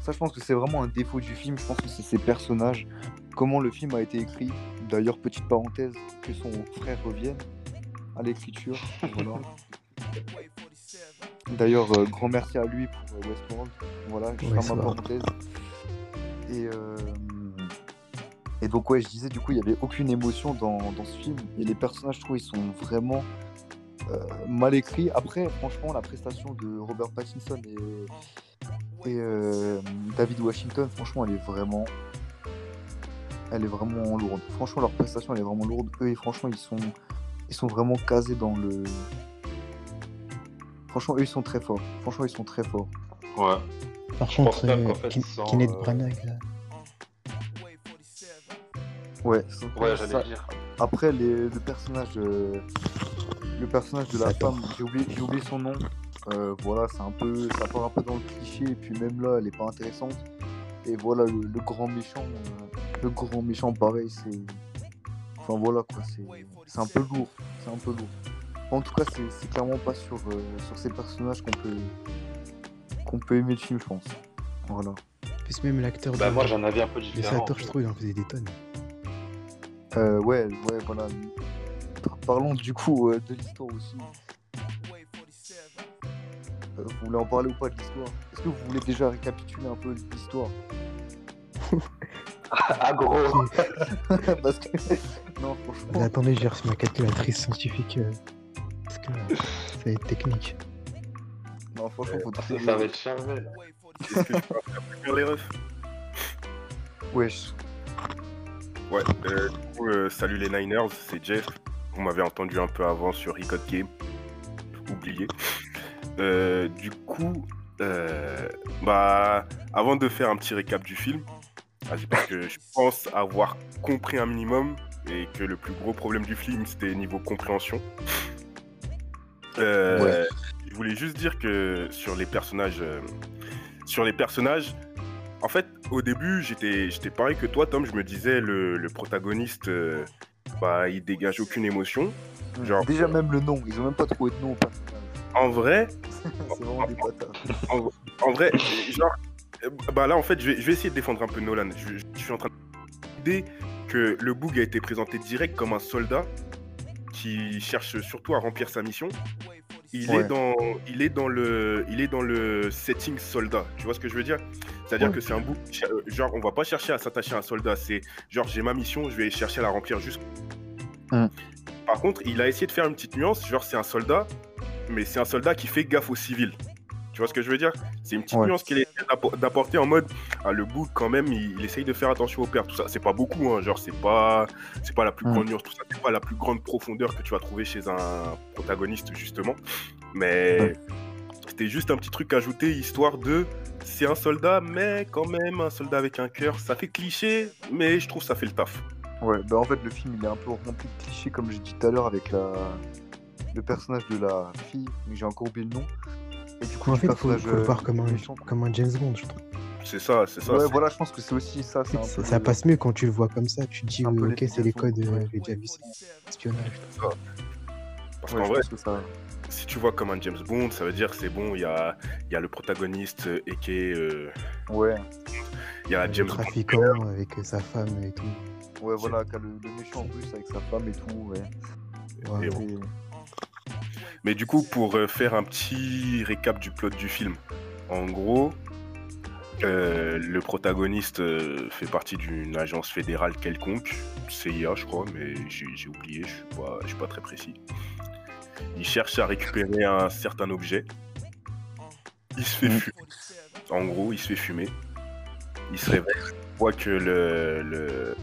ça, je pense que c'est vraiment un défaut du film. Je pense que c'est ses personnages, comment le film a été écrit. D'ailleurs, petite parenthèse, que son frère revienne à l'écriture. [LAUGHS] Voilà. D'ailleurs, euh, grand merci à lui pour euh, Westworld. Voilà, je ferme ma parenthèse. Et, euh, et donc, ouais, je disais, du coup, il n'y avait aucune émotion dans, dans ce film. Et les personnages, je trouve, ils sont vraiment euh, mal écrits. Après, franchement, la prestation de Robert Pattinson et, et euh, David Washington, franchement, elle est vraiment. Elle est vraiment lourde. Franchement, leur prestation, elle est vraiment lourde. Eux, et franchement, ils sont, ils sont vraiment casés dans le. Franchement, eux, ils sont très forts. Franchement, ils sont très forts. Ouais. Par contre, euh, Kenneth euh, Branagh, là, Ouais, c'est- Ouais, ça- j'allais dire. Après, les- le personnage, euh, le personnage de la femme, j'ai oublié, j'ai oublié son nom. Euh, voilà, c'est un peu, ça part un peu dans le cliché, et puis même là, elle est pas intéressante. Et voilà, le, le grand méchant, euh, le grand méchant, pareil, c'est, enfin voilà quoi, c'est, c'est un peu lourd, c'est un peu lourd. En tout cas, c'est, clairement pas sur, euh, sur ces personnages qu'on peut, qu'on peut aimer le film, je pense. Voilà. plus même l'acteur Bah, de, moi, j'en avais un peu différent. Sator, je trouve, il en faisait des tonnes. Euh, ouais, ouais, voilà. Parlons du coup euh, de l'histoire aussi. Euh, vous voulez en parler ou pas de l'histoire? Est-ce que vous voulez déjà récapituler un peu l'histoire? [LAUGHS] Ah, gros [LAUGHS] Parce que. non, Mais franchement. attendez, j'ai reçu ma calculatrice scientifique. euh, parce que euh, ça va être technique. Non, franchement, faut Ça, ça va être chargé, là. Est-ce que je peux faire les refs? Wesh. Ouais, euh, du coup, euh, salut les Niners, c'est Jeff. Vous m'avez entendu un peu avant sur Record Game. Oublié. Euh, du coup, euh, bah, avant de faire un petit récap du film, vas-y, parce que je pense avoir compris un minimum et que le plus gros problème du film c'était niveau compréhension. Euh, Ouais. Je voulais juste dire que sur les personnages, sur les personnages, en fait, au début, j'étais, j'étais pareil que toi, Tom. Je me disais, le, le protagoniste, bah, il dégage aucune émotion. Genre- Déjà, même le nom, ils ont même pas trouvé de nom au. En vrai, [LAUGHS] c'est vraiment des bâtards. en vrai, genre, bah là, en fait, je vais, je vais essayer de défendre un peu Nolan. Je, je suis en train de l'idée que le Boog a été présenté direct comme un soldat qui cherche surtout à remplir sa mission. Il Ouais. est dans, il est dans le, il est dans le setting soldat. Tu vois ce que je veux dire? C'est-à-dire Ouais. que c'est un bout, genre, on va pas chercher à s'attacher à un soldat. C'est genre, j'ai ma mission, je vais chercher à la remplir juste. Hmm. Par contre, il a essayé de faire une petite nuance. Genre, c'est un soldat, mais c'est un soldat qui fait gaffe aux civils. Tu vois ce que je veux dire? C'est une petite nuance qu'il essaie d'apporter en mode ah, le book quand même, il, essaye de faire attention au père, tout ça. C'est pas beaucoup, hein, genre c'est pas c'est pas la plus mm. grande nuance, tout ça. C'est pas la plus grande profondeur que tu vas trouver chez un protagoniste justement, mais c'était juste un petit truc ajouté histoire de c'est un soldat, mais quand même un soldat avec un cœur. Ça fait cliché, mais je trouve ça fait le taf. Ouais, bah en fait le film il est un peu rempli de clichés comme j'ai dit tout à l'heure avec la le personnage de la fille, mais j'ai encore oublié le nom. Et du coup, en fait, il faut, le voir comme un, comme un James Bond, je trouve. C'est ça, c'est ça. Ouais, voilà, je pense que c'est aussi ça. ça, passe mieux quand tu le vois comme ça. Tu te dis, ok, c'est les codes, euh, j'ai déjà vu ça. Espionnage. Parce qu'en vrai, ça... si tu vois comme un James Bond, ça veut dire c'est bon, il y a, y a le protagoniste et qui est. Euh... Ouais. Il y a James trafiquant avec sa femme et tout. Ouais, voilà, le, le méchant en plus avec sa femme et tout, ouais. ouais mais du coup, pour euh, faire un petit récap du plot du film, en gros, euh, le protagoniste euh, fait partie d'une agence fédérale quelconque, CIA je crois, mais j'ai oublié, je suis pas, suis pas très précis. Il cherche à récupérer un certain objet. Il se fait mm. fumer. En gros, il se fait fumer. Il se réveille. Il voit que le...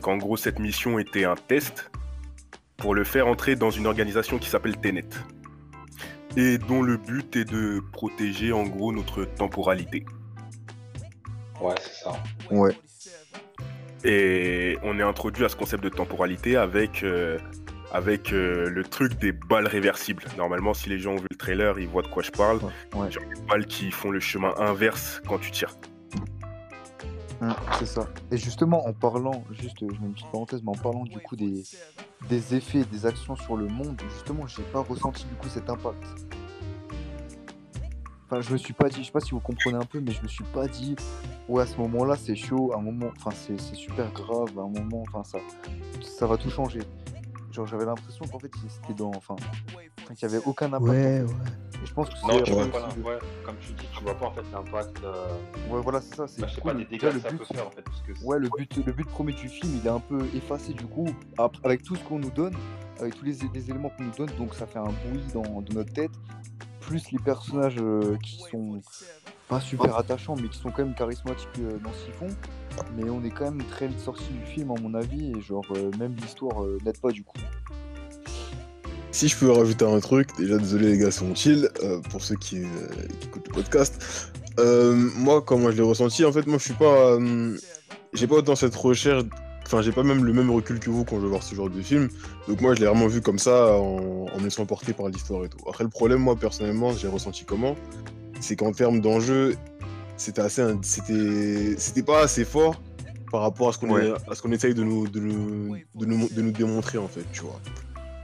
qu'en gros cette mission était un test pour le faire entrer dans une organisation qui s'appelle Tenet et dont le but est de protéger en gros notre temporalité. Ouais, c'est ça. Ouais. Et on est introduit à ce concept de temporalité avec, euh, avec euh, le truc des balles réversibles. Normalement, si les gens ont vu le trailer, ils voient de quoi je parle. Ouais. Genre des balles qui font le chemin inverse quand tu tires. Hum, c'est ça. Et justement, en parlant, juste, je mets une petite parenthèse, mais en parlant du coup des, des effets, des actions sur le monde, justement, j'ai pas ressenti du coup cet impact. Enfin, je me suis pas dit, je sais pas si vous comprenez un peu, mais je me suis pas dit, ouais, à ce moment-là, c'est chaud, à un moment, enfin, c'est super grave, à un moment, enfin, ça, ça va tout changer. Genre, j'avais l'impression qu'en fait, c'était dans, enfin, qu'il n'y avait aucun impact. Ouais, ouais. Et je pense que non, tu vois pas, ouais, comme tu dis, tu vois pas en fait l'impact. Euh... Ouais, voilà, c'est ça. C'est bah, cool. pas des dégâts que ça peut faire en fait. Parce que ouais, le but, le but premier du film, il est un peu effacé du coup, avec tout ce qu'on nous donne, avec tous les, les éléments qu'on nous donne, donc ça fait un bruit dans, dans notre tête plus les personnages euh, qui sont pas super attachants, mais qui sont quand même charismatiques euh, dans ce qu'ils font. Mais on est quand même très vite sorti du film, à mon avis, et genre, euh, même l'histoire n'aide pas du coup. Si je peux rajouter un truc, déjà désolé les gars, c'est chill, pour ceux qui, écoutent le podcast. moi, comment je l'ai ressenti, en fait, moi je suis pas. j'ai pas autant cette recherche Enfin, j'ai pas même le même recul que vous quand je vais voir ce genre de film. Donc moi, je l'ai vraiment vu comme ça, en, me laissant porter par l'histoire et tout. Après, le problème, moi, personnellement, j'ai ressenti comment? C'est qu'en termes d'enjeu, c'était assez, c'était, c'était pas assez fort par rapport à ce qu'on, à ce qu'on essaye de nous, de nous, de nous, de nous démontrer en fait, tu vois.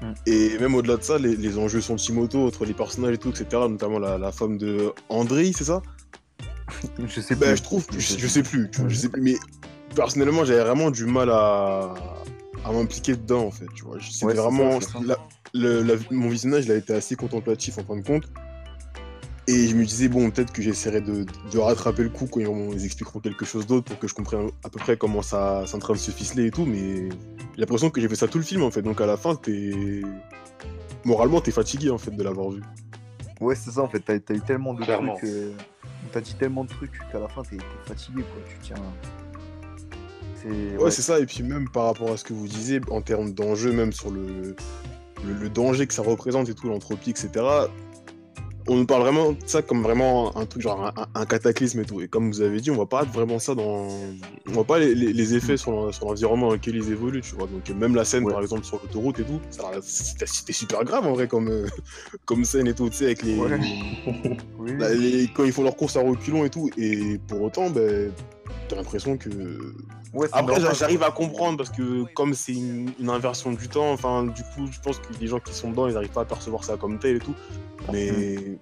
Mm. Et même au-delà de ça, les, les enjeux sentimoto entre les personnages et tout, etc. Notamment la, la femme de André, c'est ça? [LAUGHS] Je sais ben, plus. je trouve, je, je, sais plus, je sais plus, mais personnellement, j'avais vraiment du mal à, à m'impliquer dedans, en fait. Tu vois, c'était vraiment. mon visionnage, il a été assez contemplatif en fin de compte. Et je me disais, bon, peut-être que j'essaierai de, de, rattraper le coup quand ils expliqueront quelque chose d'autre pour que je comprenne à peu près comment ça c'est en train de se ficeler et tout. Mais j'ai l'impression que j'ai fait ça tout le film, en fait. Donc à la fin, t'es. Moralement, t'es fatigué, en fait, de l'avoir vu. Ouais, c'est ça, en fait. T'as as eu tellement de trucs. Euh... T'as dit tellement de trucs qu'à la fin, t'es fatigué, quoi. Tu tiens. Ouais, c'est ça. Et puis même par rapport à ce que vous disiez, en termes d'enjeu, même sur le, le, danger que ça représente et tout, l'entropie, etc., on nous parle vraiment de ça comme vraiment un truc genre un, cataclysme et tout. Et comme vous avez dit, on voit pas vraiment ça dans. On voit pas les, les, effets sur l'environnement dans lequel ils évoluent, tu vois. Donc même la scène, par exemple, sur l'autoroute et tout, c'était super grave en vrai comme, [LAUGHS] comme scène et tout, tu sais, avec les, [LAUGHS] les, Quand ils font leur course à reculons et tout. Et pour autant, ben, t'as l'impression que après, j'arrive à comprendre parce que comme c'est une, inversion du temps, enfin, du coup, je pense que les gens qui sont dedans, ils n'arrivent pas à percevoir ça comme tel et tout. Mais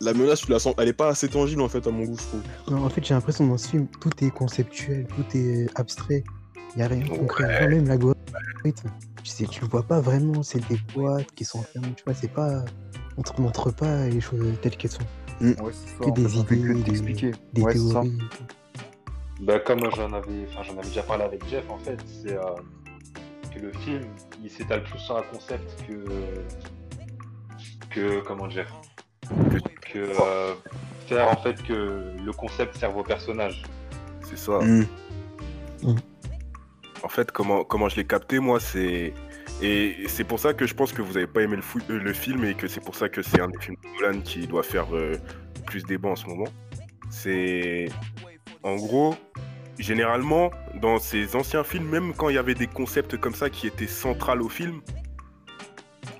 la menace, tu la sens, elle est pas assez tangible en fait à mon goût, je trouve. en fait, j'ai l'impression dans ce film, tout est conceptuel, tout est abstrait. Il n'y a rien de concret. Même l'algorithme, tu sais, tu le vois pas vraiment. C'est des boîtes qui sont fermées. Tu vois, c'est pas, on te montre pas les choses telles qu'elles sont. Mm. que des idées, des, des théories. Bah, comme j'en avais, enfin, j'en avais déjà parlé avec Jeff, en fait, c'est euh, que le film, il s'étale plus sur un concept que, que comment dire, que euh, faire en fait que le concept serve au personnage. C'est ça. Mm. En fait, comment, comment je l'ai capté, moi, c'est. Et c'est pour ça que je pense que vous n'avez pas aimé le, fou- euh, le film et que c'est pour ça que c'est un des films de Nolan qui doit faire euh, plus débat en ce moment. C'est. En gros, généralement, dans ces anciens films, même quand il y avait des concepts comme ça qui étaient centrales au film,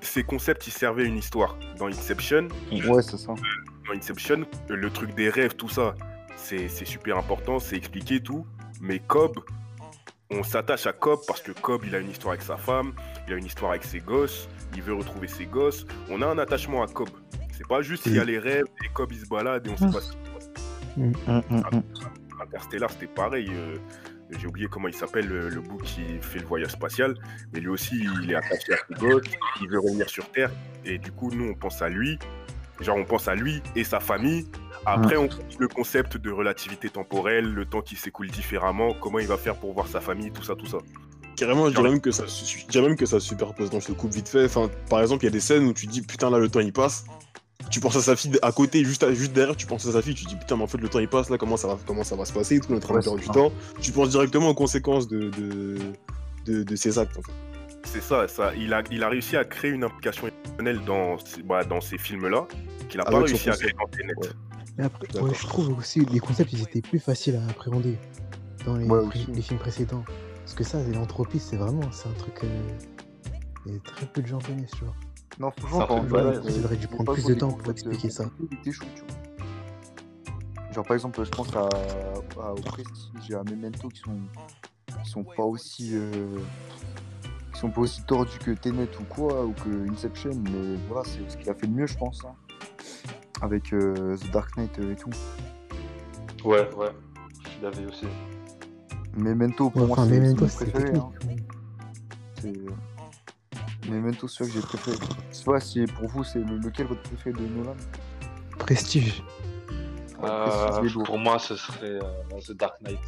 ces concepts, ils servaient une histoire. Dans Inception, Ouais, c'est ça. dans Inception, le truc des rêves, tout ça, c'est c'est super important, c'est expliqué tout. Mais Cobb, on s'attache à Cobb parce que Cobb, il a une histoire avec sa femme, il a une histoire avec ses gosses, il veut retrouver ses gosses. On a un attachement à Cobb. C'est pas juste il y a les rêves et Cobb il se balade et on sait pas ce qui se passe. Interstellar, c'était pareil. euh, J'ai oublié comment il s'appelle, le, le bout qui fait le voyage spatial. Mais lui aussi, il est attaché à ses [LAUGHS] gosses, il veut revenir sur Terre. Et du coup, nous, on pense à lui. Genre, on pense à lui et sa famille. Après, on trouve le concept de relativité temporelle, le temps qui s'écoule différemment, comment il va faire pour voir sa famille, tout ça, tout ça. Carrément, je dirais même que ça, je dirais même que ça se superpose. Je te coupe vite fait. Enfin, par exemple, il y a des scènes où tu dis putain là le temps il passe. Tu penses à sa fille à côté, juste, à- juste derrière, tu penses à sa fille, tu dis putain mais en fait le temps il passe là, comment ça va, comment ça va se passer, tout de Ouais, du temps. Tu penses directement aux conséquences de, de, de, de ses actes en fait. C'est ça, ça. Il a, il a réussi à créer une implication émotionnelle dans, ces- bah, dans ces films-là, qu'il n'a pas Avec son réussi à créer dans Tenet. Ouais. Mais après, ouais, je trouve aussi les concepts ils étaient plus faciles à appréhender dans les, Ouais, pré- aussi. les films précédents. Parce que ça, l'entropie, c'est vraiment c'est un truc. euh, et très peu de gens connaissent, tu vois. Non, franchement, voilà, mal. Il euh, aurait dû prendre plus de temps pour expliquer euh, ça. Genre, par exemple, je pense à, à- au Prestige et à Memento qui sont, qui sont pas aussi. euh, qui sont pas aussi tordus que Tenet ou quoi, ou que Inception, mais voilà, c'est ce qu'il a fait de mieux, je pense. hein. Avec euh, The Dark Knight euh, et tout. Ouais, ouais. Je l'avais aussi. Memento, pour Ouais, moi, enfin, c'est mon préféré. hein. C'est- Memento, c'est celui que j'ai préféré. Je sais pas si pour vous, c'est le- lequel votre préféré de Nolan? Prestige. Ouais, Euh, Prestige, pour moi, ce serait euh, The Dark Knight.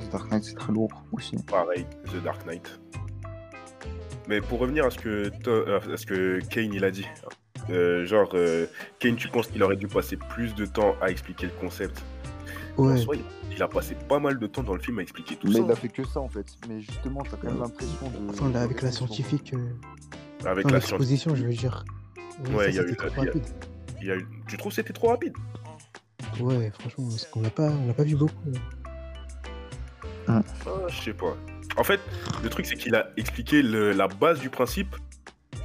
The Dark Knight, c'est très lourd aussi. Pareil, The Dark Knight. Mais pour revenir à ce que, To- euh, à ce que Kane il a dit, euh, genre, euh, Kane, tu penses qu'il aurait dû passer plus de temps à expliquer le concept En Ouais. soi, il, a passé pas mal de temps dans le film à expliquer tout Mais ça. il a fait que ça en fait. Mais justement, t'as quand même l'impression de. Enfin, là, avec la scientifique. euh, Avec non, la science, l'exposition, je veux dire. Ouais, ça, il y a eu trop il y a- rapide. il y a eu- tu trouves que c'était trop rapide? Ouais, franchement, parce qu'on l'a pas, on l'a pas vu beaucoup. euh. Ah, Je sais pas. En fait, le truc c'est qu'il a expliqué le- la base du principe,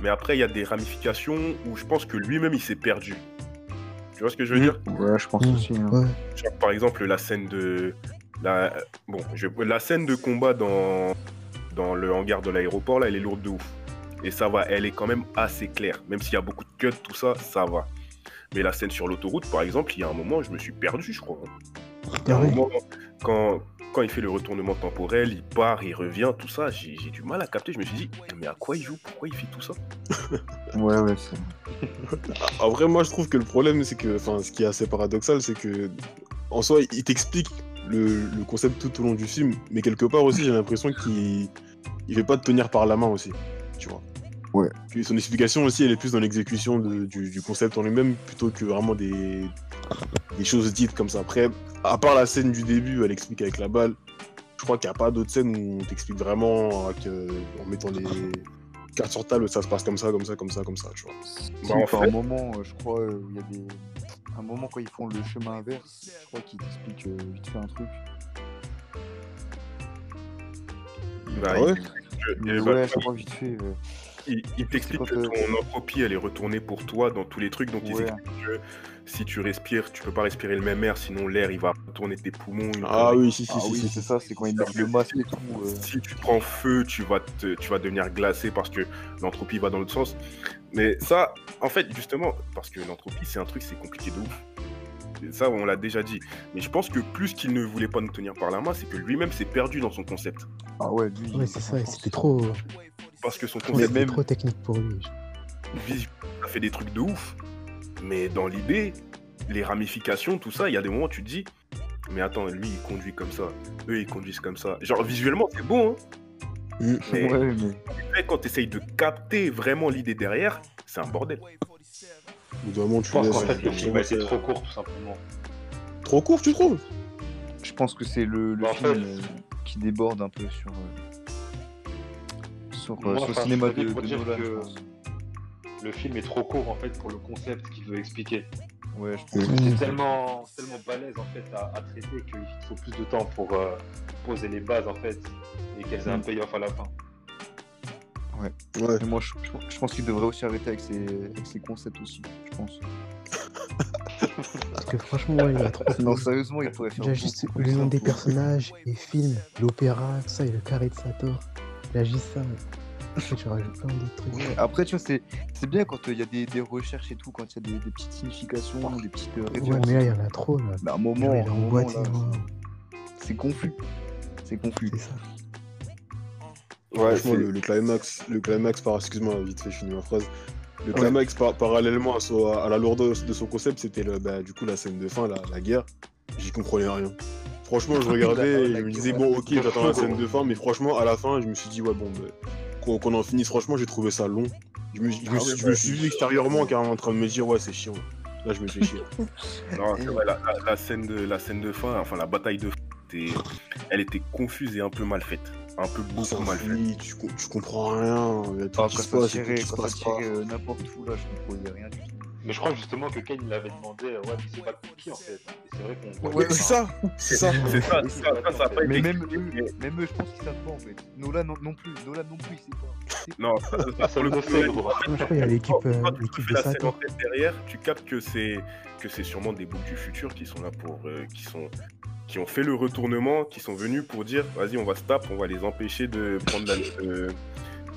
mais après il y a des ramifications où je pense que lui-même il s'est perdu. Tu vois ce que je veux Mm. dire Ouais, je pense Mm. aussi. hein. Ouais. Genre, par exemple, la scène de. La, bon, je- la scène de combat dans, dans le hangar de l'aéroport, là, elle est lourde de ouf. Et ça va, elle est quand même assez claire. Même s'il y a beaucoup de cuts, tout ça, ça va. Mais la scène sur l'autoroute, par exemple, il y a un moment, je me suis perdu, je crois. hein. Il y a un Ah moment, quand, quand il fait le retournement temporel, il part, il revient, tout ça, j'ai j'ai du mal à capter. Je me suis dit, mais à quoi il joue? Pourquoi il fait tout ça? [LAUGHS] Ouais, ouais, c'est. [LAUGHS] En vrai, moi, je trouve que le problème, c'est que, enfin, ce qui est assez paradoxal, c'est que, en soi, il t'explique le, le concept tout au long du film, mais quelque part aussi, j'ai l'impression qu'il il veut pas te tenir par la main aussi, tu vois. Ouais. Puis son explication aussi, elle est plus dans l'exécution du, du concept en lui-même, plutôt que vraiment des, des choses dites comme ça. Après, à part la scène du début, elle explique avec la balle, je crois qu'il n'y a pas d'autres scènes où on t'explique vraiment avec, euh, en mettant les cartes sur table, ça se passe comme ça, comme ça, comme ça, comme ça, tu vois. Bah, en fait- un moment, euh, je crois, euh, où il y a des. Un moment, quand ils font le chemin inverse, je crois qu'ils t'expliquent euh, vite fait un truc. Bah, Ah ouais il- ouais, je crois vite fait. euh, Il, il t'explique que ton entropie, elle est retournée pour toi dans tous les trucs. Donc, ils Ouais. expliquent que si tu respires, tu peux pas respirer le même air, sinon l'air, il va retourner tes poumons. Ah oui, si, si, Ah si, oui, si, c'est ça, c'est quand ils mettent le masque et tout. euh, Si tu prends feu, tu vas, te- tu vas devenir glacé parce que l'entropie va dans l'autre sens. Mais ça, en fait, justement, parce que l'entropie, c'est un truc, c'est compliqué de ouf. Et Ça, on l'a déjà dit. Mais je pense que plus qu'il ne voulait pas nous tenir par la main, c'est que lui-même s'est perdu dans son concept. Ah ouais, lui. Ouais, c'est ça, c'était trop, Parce que son concept, même- trop technique pour lui. ça fait des trucs de ouf. Mais dans l'idée, les ramifications, tout ça, il y a des moments où tu te dis, mais attends, lui il conduit comme ça, eux ils conduisent comme ça. Genre visuellement c'est bon, hein. Mais Ouais, mais. quand tu essayes de capter vraiment l'idée derrière, c'est un bordel. Tu Je pense laisses. qu'en fait, le film été c'est- trop court, tout simplement. Trop court, tu trouves? Je pense que c'est le, le Bah, en film fait- euh, qui déborde un peu sur, euh, sur, euh, Moi, sur le cinéma de, pour de dire Nolan. que- je pense. Le film est trop court, en fait, pour le concept qu'il veut expliquer. Ouais, je pense. C'est tellement, tellement balèze, en fait, à, à traiter qu'il faut plus de temps pour euh, poser les bases, en fait, et qu'elles aient un Mm. payoff à la fin. Ouais. Et moi, je, je- je pense qu'il devrait aussi arrêter avec ses, avec ses concepts aussi, je pense. Parce que franchement, ouais, il a trop. [LAUGHS] Non, sérieusement, il pourrait faire. Déjà, juste le nom des personnages, les films, l'opéra, tout ça, et le carré de Sator. Il a juste ça. Après, tu rajoutes plein d'autres trucs. Ouais, Après, tu vois, c'est c'est bien quand il y a des, des recherches et tout, quand il y a des, des petites significations, des petites euh, Ouais, mais là, il y en a trop, là. Mais à un moment, c'est confus. C'est confus. c'est ça. Ouais, Franchement, le, le climax, le climax par, excuse-moi, vite fait, je finis ma phrase. Le Ouais. climax, par- parallèlement à, son- à la lourdeur de son concept, c'était le, bah, du coup la scène de fin, la, la guerre. J'y comprenais rien. Franchement, je [LAUGHS] regardais et je me disais, bon, ok, j'attends la scène de fin, mais franchement, à la fin, je me suis dit, ouais, bon, bah, qu'on qu'on en finisse, franchement, j'ai trouvé ça long. Je me, je me Ah suis, ouais, je bah, me suis vu extérieurement, carrément en train de me dire, ouais, c'est chiant. Là, je me fais chier. [LAUGHS] Non, c'est vrai, la, la- la scène de, la scène de fin, enfin la bataille de fin, était- elle était confuse et un peu mal faite. Un peu beaucoup mal faite. tu, tu comprends rien. Il y a tout Ah, qui se passe euh, n'importe où, là, je comprenais rien du tout. Mais je crois justement que Kane il avait demandé, euh, ouais, mais c'est pas pour qui en fait. C'est vrai qu'on voit Ouais, C'est ça, c'est ça. C'est ça, ça, c'est ça, pas ça a pas été Mais même eux, même eux, je pense qu'ils savent pas en fait. Nolan non, non plus, Nolan non plus, il sait pas. Non, ça, ça, le je crois qu'il y a l'équipe quand- euh, de la scène en Sator. tête derrière, tu captes que c'est que c'est sûrement des boucs du futur qui sont là pour euh, qui sont qui ont fait le retournement, qui sont venus pour dire vas-y on va se taper, on va les empêcher de prendre la,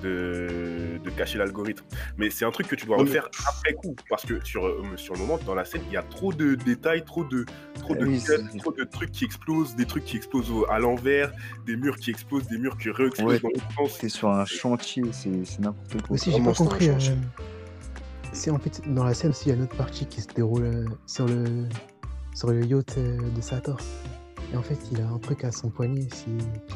de, cacher l'algorithme. Mais c'est un truc que tu dois refaire après coup parce que sur euh, sur le moment dans la scène il y a trop de détails, trop de trop de Oui, cuts, c'est- trop de trucs qui explosent, des trucs qui explosent au- à l'envers, des murs qui explosent, des murs qui re-explosent Ouais. dans l'autre sens. C'est sur un chantier, c'est c'est n'importe quoi. Aussi, j'ai pas compris. euh. C'est en fait dans la scène aussi, il y a une autre partie qui se déroule euh, sur le sur le yacht euh, de Sator. Et en fait, il a un truc à son poignet si, qui,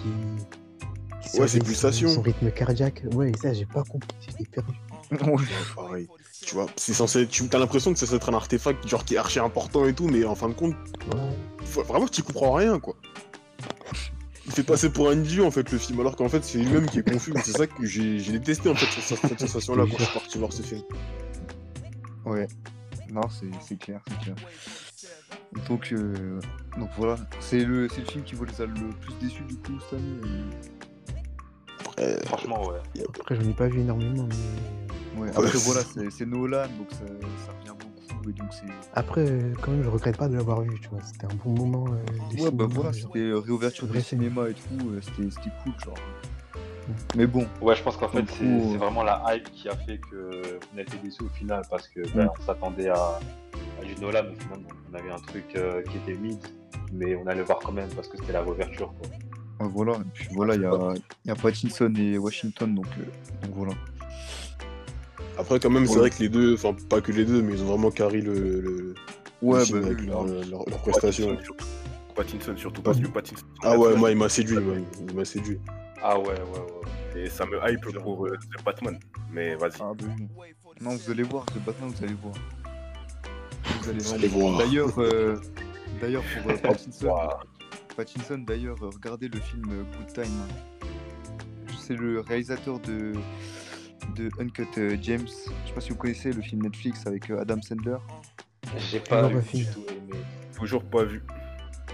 qui Ouais, c'est surveille pulsation. son, son rythme cardiaque. Ouais, ça, j'ai pas compris. J'étais perdu. Ouais. Pareil. Tu vois, c'est censé. Tu as l'impression que c'est censé être un artefact genre qui est archi important et tout, mais en fin de compte, Ouais. faut- vraiment tu comprends rien quoi. Il fait passer pour un idiot en fait le film, alors qu'en fait c'est lui-même qui est confus. C'est ça que j'ai j'ai détesté en fait cette, cette sensation-là quand je suis parti voir ce film. Ouais. Non, c'est c'est clair, c'est clair. Donc, euh, donc voilà, c'est le, c'est le film qui vous les a le plus déçus du coup cette année. Euh. Franchement, ouais. Après, j'en ai pas vu énormément, mais Ouais, après c'est- voilà, c'est Nolan, donc ça, ça revient beaucoup et donc c'est. après, euh, quand même, je regrette pas de l'avoir vu. Tu vois, c'était un bon moment. euh, Ouais, bah voilà, c'était réouverture du cinéma et tout, euh, c'était c'était cool, genre. Mais bon, Ouais, je pense qu'en fait, c'est euh, vraiment la hype qui a fait que on a été déçus au final parce que ben, on s'attendait à, à du Nolan, mais finalement, on avait un truc euh, qui était mid, mais on allait voir quand même parce que c'était la réouverture. Quoi. Euh, voilà, et puis voilà, il y a, il y a Pattinson et Washington, donc, euh, donc voilà. après quand même c'est vrai que les deux, enfin pas que les deux, mais ils ont vraiment carré le, le, le Ouais, film bah, avec oui, leur, leur- leur prestation. Pattinson surtout. Pattinson surtout parce que Pattinson. Ah ouais, moi il m'a séduit, moi, il m'a séduit. Ah ouais, ouais, ouais. Et ça me hype pour euh, The Batman. Mais vas-y. Ah bah oui. Non, vous allez voir, The Batman, vous allez voir. Vous allez voir. D'ailleurs, euh, d'ailleurs pour euh, [LAUGHS] Pattinson. Pattinson, d'ailleurs, euh, regardez le film euh, Good Time. C'est le réalisateur de, de Uncut euh, James. Je sais pas si vous connaissez le film Netflix avec euh, Adam Sandler. J'ai pas pas du tout aimé. Toujours pas vu.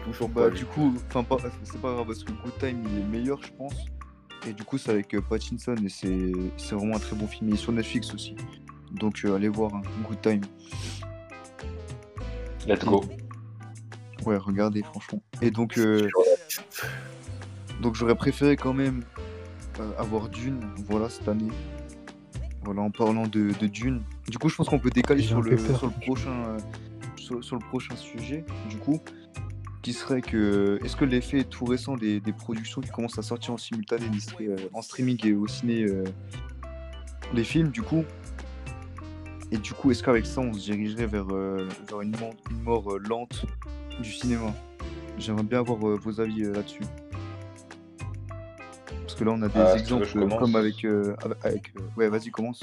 Toujours pas Bah, vu. du coup, enfin, pas, c'est pas grave parce que Good Time il est meilleur, je pense. Et du coup, c'est avec euh, Pattinson et c'est, c'est vraiment un très bon film. Il est sur Netflix aussi. Donc, euh, allez voir hein, Good Time. Let's go. Ouais, regardez, franchement. Et donc, euh, donc j'aurais préféré quand même euh, avoir Dune, voilà, cette année. Voilà, en parlant de, de Dune. Du coup, je pense qu'on peut décaler sur le, sur, prochain, euh, sur, sur le prochain sujet, du coup, qui serait que, est-ce que l'effet tout récent des, des productions qui commencent à sortir en simultané, euh, en streaming et au ciné, euh, les films, du coup, et du coup, est-ce qu'avec ça, on se dirigerait vers, euh, vers une, mort- une mort euh, lente du cinéma J'aimerais bien avoir euh, vos avis euh, là-dessus. Parce que là, on a des Ah, si veux, exemples comme avec. euh, avec- Ouais, vas-y, commence.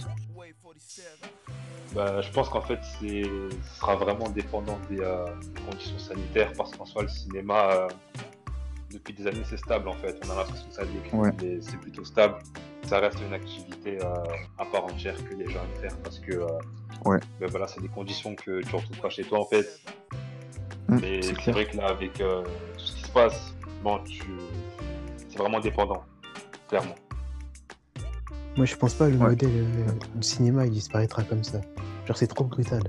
bah, je pense qu'en fait, ce sera vraiment dépendant des, conditions sanitaires parce qu'en soi, le cinéma, depuis des années, c'est stable en fait. On a l'impression que ça décline, mais c'est plutôt stable. Ça reste une activité à part entière que les gens aiment faire parce que ouais. ben voilà, c'est des conditions que tu ne retrouves pas chez toi en fait. Mmh, mais c'est vrai que là, avec tout ce qui se passe, bon, tu... c'est vraiment dépendant, clairement. Moi, je pense pas que le modèle du cinéma il disparaîtra comme ça. Genre, c'est trop brutal.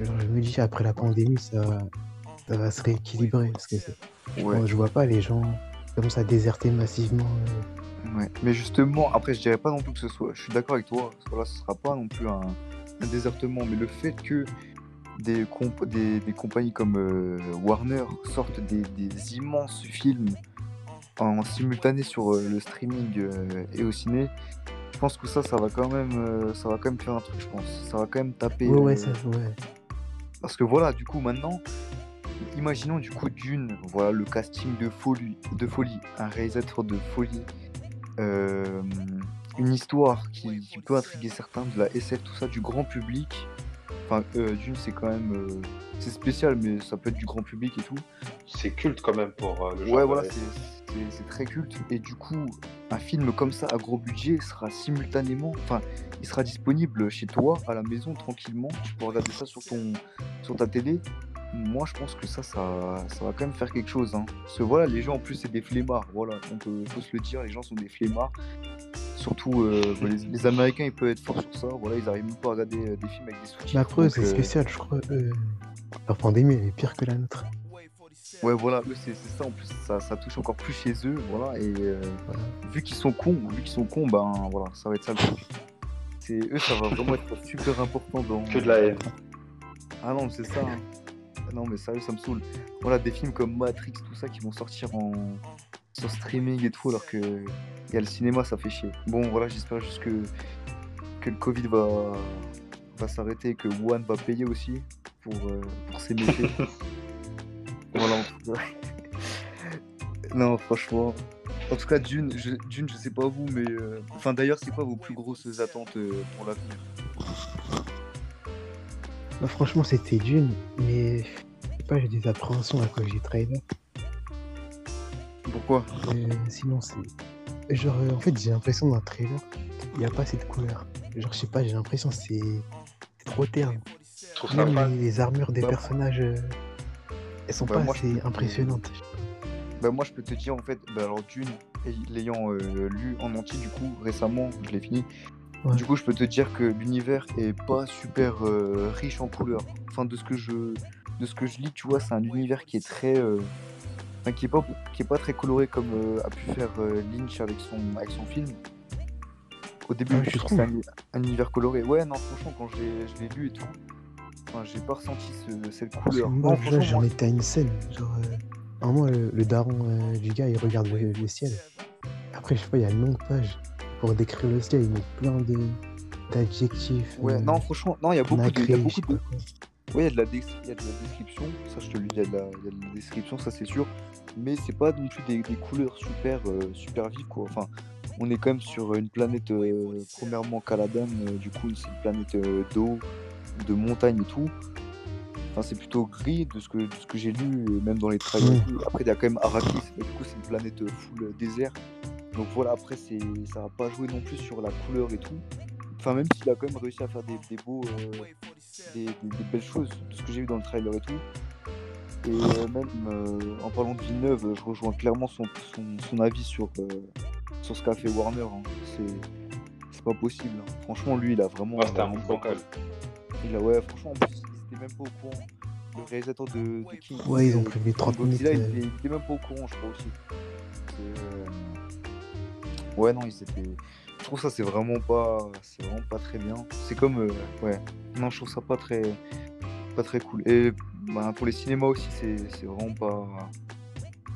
Genre, je me dis, après la pandémie, ça, ça va se rééquilibrer. Parce que je, vois pas les gens comme ça déserter massivement. Euh. Ouais, mais justement, après, je dirais pas non plus que ce soit. Je suis d'accord avec toi, parce que là, ce sera pas non plus un, désertement, mais le fait que des, des, compagnies comme euh, Warner sortent des, immenses films en simultané sur euh, le streaming et au ciné, je pense que ça, ça va quand même, euh, ça va quand même faire un truc, je pense. Ça va quand même taper. Ouais, ouais, euh, ça, ouais. Parce que voilà, du coup, maintenant, imaginons du coup d'une, voilà, le casting de folie, de folie, un réalisateur de folie, euh, une histoire qui, peut intriguer certains, de la SF, tout ça, du grand public. Enfin, d'une, c'est quand même, c'est spécial, mais ça peut être du grand public et tout. C'est culte quand même pour le genre. Ouais, voilà, c'est très culte. Et du coup, un film comme ça à gros budget sera simultanément, enfin, il sera disponible chez toi, à la maison, tranquillement. Tu peux regarder ça sur, ton, sur ta télé. Moi, je pense que ça, ça, ça va quand même faire quelque chose. Hein. Parce que voilà, les gens, en plus, c'est des flemmards. Voilà, on peut, faut se le dire, les gens sont des flemmards. Surtout, euh, les, Américains, ils peuvent être forts sur ça. Voilà, ils arrivent même pas à regarder euh, des films avec des sous-titres. Mais après, c'est euh, spécial, je crois. leur pandémie, est pire que la nôtre. Ouais, voilà, c'est ça en plus, ça, touche encore plus chez eux, voilà, et euh, vu qu'ils sont cons, vu qu'ils sont cons, ben voilà, ça va être ça le truc. C'est eux, ça va vraiment être super important dans. Que de la haine. Ah non, c'est ça. Hein. Non, mais sérieux, ça me saoule. Voilà, des films comme Matrix, tout ça, qui vont sortir en sur streaming et tout, alors que il y a le cinéma, ça fait chier. Bon, voilà, j'espère juste que que le Covid va va s'arrêter et que One va payer aussi pour euh, pour ses métiers. [LAUGHS] Voilà, [LAUGHS] non, franchement. En tout cas, Dune, je, Dune, je sais pas vous, mais. Euh, enfin, d'ailleurs, c'est quoi vos plus grosses attentes euh, pour l'avenir? Bah, Franchement, c'était Dune, mais. Je sais pas, j'ai des appréhensions à cause du trailer. Pourquoi euh, Sinon, c'est. Genre, en fait, j'ai l'impression dans le trailer, il n'y a pas assez de couleurs. Genre, je sais pas, j'ai l'impression que c'est trop terne. Même les, armures des personnages elles sont bah, pas assez impressionnantes. Bah, moi, je peux te dire, en fait, bah, alors d'une, l'ayant euh, lu en entier, du coup, récemment, je l'ai fini. Du coup, je peux te dire que l'univers est pas super euh, riche en couleurs. Enfin, de ce que je, de ce que je lis, tu vois, c'est un univers qui est très, euh, qui est pas, qui est pas très coloré comme a pu faire Lynch avec son, avec son film. Au début, ah, je trouve un, univers coloré. Ouais, non, franchement, quand je l'ai lu et tout, j'ai pas ressenti cette couleur. Moi, j'en étais à une scène. Genre, euh, le, daron euh, du gars, il regarde le, ciel. Après, je sais pas, il y a une longue page pour décrire le ciel. Il met plein d'adjectifs. Ouais, euh, non, franchement, non, il y a beaucoup de. Y a beaucoup de... Ouais, il y, a de la description, ça je te le dis, il y, a de la description, ça c'est sûr, mais c'est pas non plus des, couleurs super, super vives quoi. Enfin, on est quand même sur une planète, premièrement Caladan, du coup c'est une planète d'eau, de montagne et tout. Enfin, c'est plutôt gris de ce que, ce que j'ai lu, même dans les trailers. Après, il y a quand même Arrakis, du coup, c'est une planète full désert. Donc voilà, après, c'est, ça va pas jouer non plus sur la couleur et tout. Enfin, même s'il a quand même réussi à faire des, beaux, euh, des, belles choses, de ce que j'ai vu dans le trailer et tout. Et euh, [LAUGHS] même euh, en parlant de Villeneuve, je rejoins clairement son, son, avis sur, sur ce qu'a fait Warner. Hein. C'est, pas possible. Hein. Franchement, lui, il a vraiment. c'était un il a, ouais, franchement, en plus, il était même pas au courant. Le réalisateur de, de King. Ouais, ils ont prévu 30 minutes. il, était même pas au courant, je crois aussi. Euh... Ouais, non, ils étaient. Je trouve ça, c'est vraiment pas, c'est vraiment pas très bien. C'est comme, euh, ouais, non, je trouve ça pas très, pas très cool. Et bah, pour les cinémas aussi, c'est vraiment pas,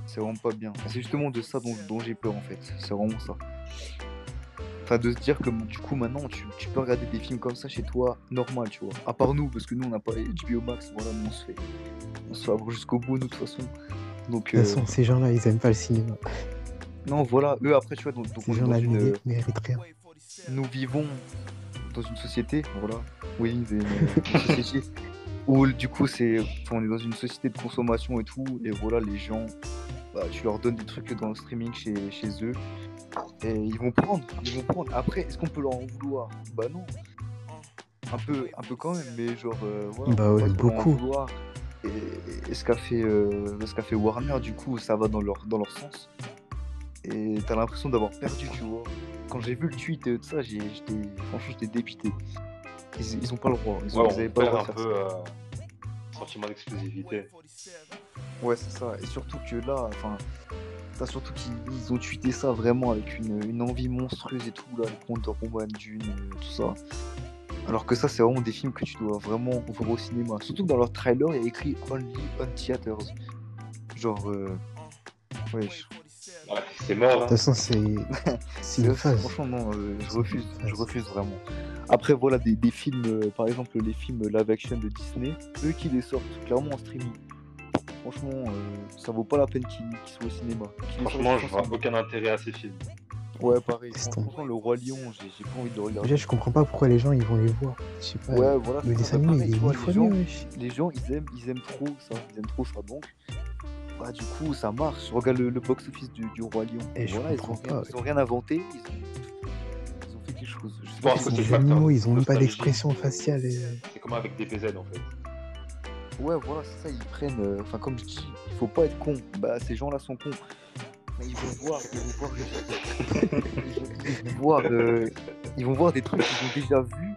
c'est vraiment pas bien. C'est justement de ça dont, dont j'ai peur en fait. C'est vraiment ça. Enfin, de se dire que du coup, maintenant, tu, peux regarder des films comme ça chez toi, normal, tu vois. À part nous, parce que nous, on n'a pas HBO Max, voilà, on se fait, on se fait jusqu'au bout, nous, de toute façon. Donc, de toute façon, euh, ces gens-là, ils aiment pas le cinéma. Non, voilà, eux, après, tu vois, donc, ces gens-là, une... méritent rien. Nous vivons dans une société, voilà. Oui, une, une société [LAUGHS] où du coup c'est, on est dans une société de consommation et tout, et voilà les gens, bah, tu leur donnes des trucs dans le streaming chez, chez eux, et ils vont prendre, ils vont prendre. Après, est-ce qu'on peut leur en vouloir? Bah non. Un peu, un peu quand même, mais genre euh, voilà. Bah ouais, on en beaucoup. et ce qu'a fait, euh, ce qu'a fait Warner, du coup, ça va dans leur, dans leur sens. Et t'as l'impression d'avoir perdu, tu vois. Quand j'ai vu le tweet et tout ça, j'étais, franchement, j'étais dépité. Ils, ils ont pas le droit. Ils, ont, Ouais, ils avaient on pas le droit de faire peu ça. euh, sentiment d'exclusivité. Ouais, c'est ça. Et surtout que là, enfin, t'as surtout qu'ils ils ont tweeté ça vraiment avec une, une envie monstrueuse et tout, là, avec Wonder Woman, Dune, euh, tout ça. Alors que ça, c'est vraiment des films que tu dois vraiment voir au cinéma. Surtout que dans leur trailer, il y a écrit Only on Theaters. Genre, euh... ouais, je- Ouais, c'est mort. De Hein. toute façon, [LAUGHS] c'est c'est une phase. Franchement, non, euh, je refuse, je refuse vraiment. Après, voilà, des, des films, euh, par exemple, les films live action de Disney, eux qui les sortent clairement en streaming. Franchement, euh, ça vaut pas la peine qu'ils soient au cinéma. Franchement, sortent je vois aucun intérêt à ces films. Ouais, pareil. Franchement, le Roi Lion, j'ai pas envie de le regarder. Déjà, je comprends pas pourquoi les gens ils vont les voir. Je sais pas. Ouais, voilà. le dessin animé, il est les gens, les gens, ils aiment, ils aiment trop ça. Ils aiment trop ça. Donc, bah, du coup, ça marche. Je regarde le, le box-office du, du Roi Lion. Et je ils ont, comprends rien, pas, ils ont rien inventé. Ils ont, ils ont fait quelque chose. Je sais Bon, pas animaux, ils ont même pas d'expression faciale. Et... C'est comme avec des PZ en fait. Ouais, voilà, c'est ça. Ils prennent. euh, Enfin, comme je dis, il faut pas être con. Bah, ces gens-là sont cons. Mais Ils vont voir, ils vont voir, ils vont, ils vont voir, euh, ils vont voir des trucs qu'ils ont déjà vus.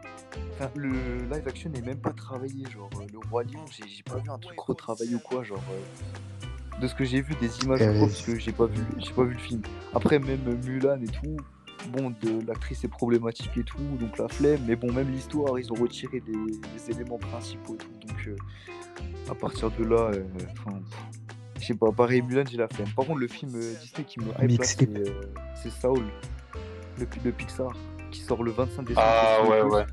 Enfin, le live action n'est même pas travaillé. Genre, euh, le Roi Lion, j'ai j'ai pas vu un truc retravaillé ou quoi. Genre, euh, de ce que j'ai vu, des images parce que j'ai pas vu, j'ai pas vu le film. Après, même Mulan et tout. Bon, de l'actrice est problématique et tout, donc la flemme. Mais bon, même l'histoire, ils ont retiré les, les éléments principaux et tout. Donc, euh, à partir de là, euh, je sais pas, pareil, Mulan, j'ai la flemme. Par contre, le film euh, Disney qui me hype c'est euh, c'est Saul, le, de Pixar, qui sort le 25 décembre. Ah ouais, ouais.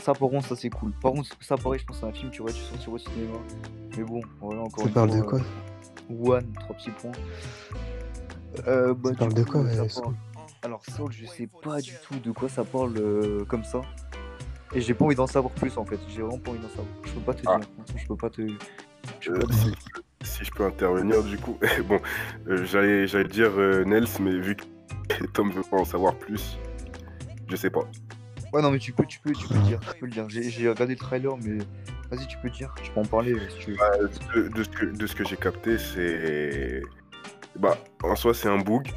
Ça, par contre, ça c'est cool. Par contre, ça, pareil, je pense que c'est un film qui aurait dû sortir au cinéma. Mais bon, voilà, encore Ça une parle fois, de quoi euh, One, trois petits points. Euh, bah, Ça du parle de quoi, ça euh, parle- Alors, Saul, je sais pas du tout de quoi ça parle euh, comme ça. Et j'ai pas envie d'en savoir plus en fait. J'ai vraiment pas envie d'en savoir. Je peux pas te Ah. dire. Je peux pas te. je peux Euh, pas te- si, si je peux intervenir, du coup, [LAUGHS] bon, euh, j'allais j'allais dire euh, Nels, mais vu que [LAUGHS] Tom veut pas en savoir plus, je sais pas. Ouais, non, mais tu peux, tu peux, tu peux le dire. Tu peux le dire. J'ai regardé le trailer, mais vas-y, tu peux le dire. Tu peux en parler euh, si tu veux. Euh, de, de ce que, de ce que j'ai capté, c'est. Bah, en soi, c'est un bug.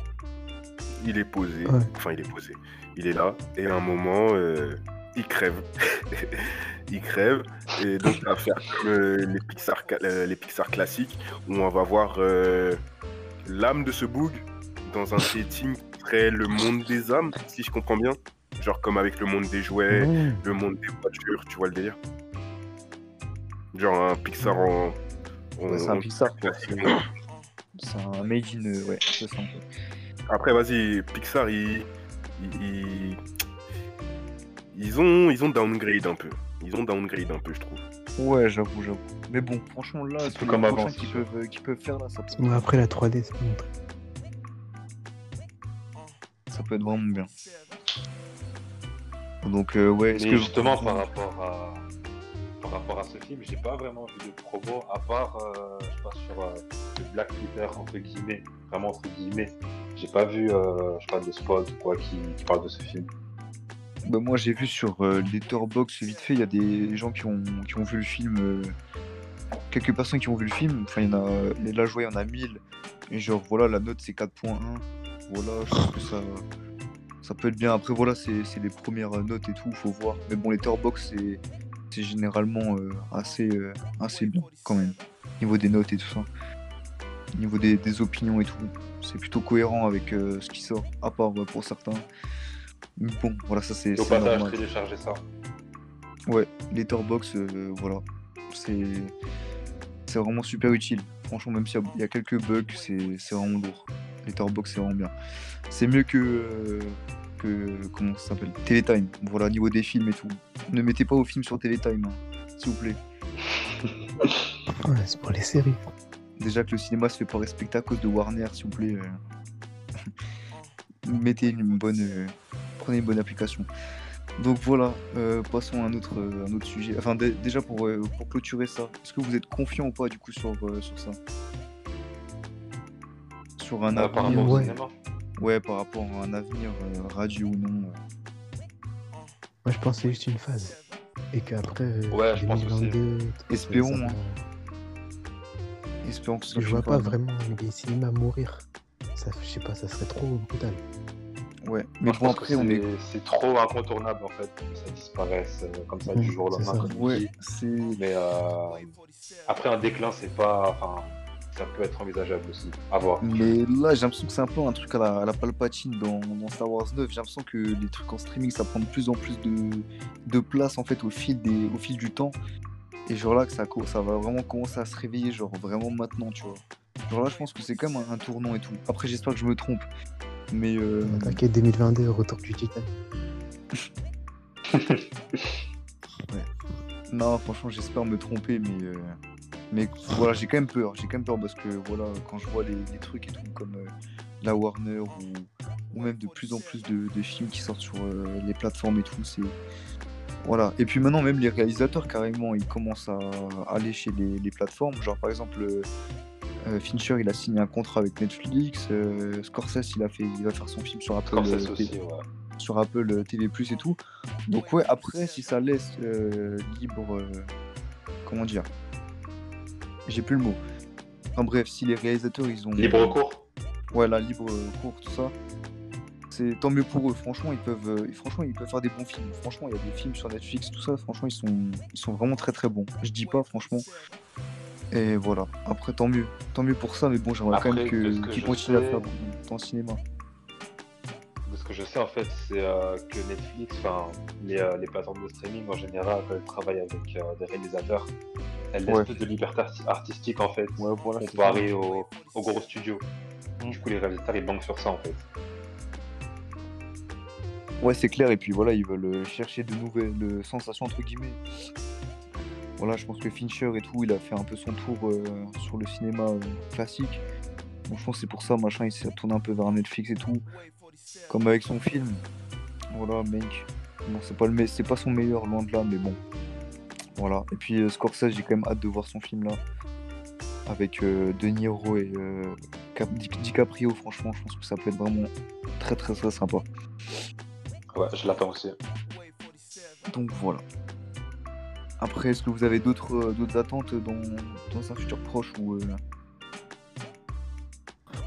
Il est posé. Ouais. Enfin, il est posé. Il est là. Et à un moment, euh, il crève. [LAUGHS] il crève. Et donc, ça va faire comme euh, les, Pixar, les Pixar classiques, où on va voir euh, l'âme de ce bug dans un setting qui serait le monde des âmes, si je comprends bien. Genre comme avec le monde des jouets, Mmh. le monde des voitures, tu vois le délire Genre un Pixar en. en- Ouais, c'est un Pixar. [CLEARS THROAT] C'est c'est un made in. euh, Ouais, c'est ça. Après, vas-y, Pixar, ils, ils, ils- ont, ils ont downgrade un peu. Ils ont downgrade un peu, je trouve. Ouais, j'avoue, j'avoue. Mais bon, franchement, là, C'est comme avant, qui c'est peuvent, qui peuvent faire là, ça peut, après la 3D, c'est montré. ça peut être vraiment bien. Donc, euh, ouais, est-ce que. justement, par rapport à par rapport à ce film, j'ai pas vraiment vu de promo à part, euh, je sais pas, sur euh, le Black Twitter entre guillemets, vraiment entre guillemets. J'ai pas vu, euh, je sais pas, de spot ou quoi qui, qui parle de ce film. Bah, moi, j'ai vu sur euh, Letterboxd, vite fait, il y a des gens qui ont, qui ont vu le film. euh, quelques personnes qui ont vu le film. Enfin, il y en a. Là, je vois, il y en a 1000. Et genre, voilà, la note, c'est 4.1. Voilà, je pense que ça. Ça peut être bien. Après, voilà, c'est les premières notes et tout, faut voir. Mais bon, Letterboxd, c'est c'est généralement euh, assez, euh, assez bien, quand même. Niveau des notes et tout ça. Niveau des, des opinions et tout. C'est plutôt cohérent avec euh, ce qui sort, à part ouais, pour certains. Mais bon, voilà, ça c'est Au passage, normal. télécharger ça. Ouais, Letterboxd, voilà. C'est vraiment super utile. Franchement, même s'il y y, a quelques bugs, c'est c'est vraiment lourd. Letterboxd, c'est vraiment bien. C'est mieux que, euh, que. Comment ça s'appelle Télétime. Voilà, niveau des films et tout. Ne mettez pas vos films sur Télétime, hein, s'il vous plaît. Ouais, c'est pour les séries. Déjà que le cinéma se fait pas respecter à cause de Warner, s'il vous plaît. euh. [LAUGHS] Mettez une bonne. euh, Prenez une bonne application. Donc voilà, euh, passons à un autre, un autre sujet. Enfin, dé- déjà pour, euh, pour clôturer ça, est-ce que vous êtes confiant ou pas du coup sur, euh, sur ça? Sur un par avenir ouais. Ouais, par rapport à un avenir euh, radieux ou non. euh. Moi, je pense que c'est juste une phase. Et qu'après, euh, Ouais, je pense. 2022, Espérons, ça hein. Espérons que ce que je vois pas phase. vraiment les cinémas mourir. Ça, je sais pas, ça serait trop brutal. Ouais, mais je bon pense après que on est. c'est- trop incontournable en fait que ça disparaisse euh, comme ça du jour au lendemain. Ouais. Mais euh, après un déclin, c'est pas. Enfin, ça peut être envisageable aussi. À voir. Mais là, j'ai l'impression que c'est un peu un truc à la, à la Palpatine dans, dans Star Wars 9. J'ai l'impression que les trucs en streaming, ça prend de plus en plus de, de place en fait au fil, des, au fil du temps. Et genre là, que ça, ça va vraiment commencer à se réveiller, genre vraiment maintenant, tu vois. Genre là, je pense que c'est comme un, un tournant et tout. Après, j'espère que je me trompe. Mais euh, T'inquiète, 2022, retour du Titan. [LAUGHS] non, franchement, j'espère me tromper. Mais, euh, mais voilà, j'ai quand même peur. J'ai quand même peur parce que voilà, quand je vois les, les trucs et tout, comme euh, la Warner ou, ou même de plus en plus de, de films qui sortent sur euh, les plateformes et tout, c'est. Voilà. Et puis maintenant, même les réalisateurs, carrément, ils commencent à aller chez les, les plateformes. Genre, par exemple, euh, Fincher, il a signé un contrat avec Netflix. Scorsese, il, a fait, il va faire son film sur Apple, aussi, ouais. sur Apple TV+, et tout. Donc, ouais, après, si ça laisse libre. comment dire J'ai plus le mot. Enfin, bref, si les réalisateurs, ils ont. Libre cours. Ouais, la libre euh, cours, tout ça. C'est tant mieux pour eux. Franchement, ils peuvent, euh, franchement, ils peuvent faire des bons films. Franchement, il y a des films sur Netflix, tout ça. Franchement, ils sont, ils sont vraiment très très bons. Je dis pas, franchement. Et voilà. Après, tant mieux, tant mieux pour ça. Mais bon, j'aimerais quand même qu'ils je continuent à faire dans le cinéma. Que je sais, en fait, c'est euh, que Netflix, enfin, les, euh, les plateformes de streaming en général, quand elles travaillent avec euh, des réalisateurs, elles laissent Ouais. plus de liberté arti- artistique en fait, Ouais, voilà. comparé aux au gros studios. Mm. Du coup, les réalisateurs ils banquent sur ça en fait. Ouais, c'est clair. Et puis voilà, ils veulent chercher de nouvelles sensations entre guillemets. Voilà, je pense que Fincher et tout, il a fait un peu son tour sur le cinéma classique. Donc je pense que c'est pour ça, machin, il s'est tourné un peu vers Netflix et tout. Comme avec son film. Voilà, mec. Bon, c'est pas, le c'est pas son meilleur, loin de là, mais bon. Voilà. Et puis euh, Scorsese, j'ai quand même hâte de voir son film là. Avec euh, De Niro et euh, Cap- Di- DiCaprio, franchement, je pense que ça peut être vraiment très très très sympa. Ouais, je l'attends aussi. Donc voilà. Après, est-ce que vous avez d'autres euh, d'autres attentes dans, dans un futur proche ou euh,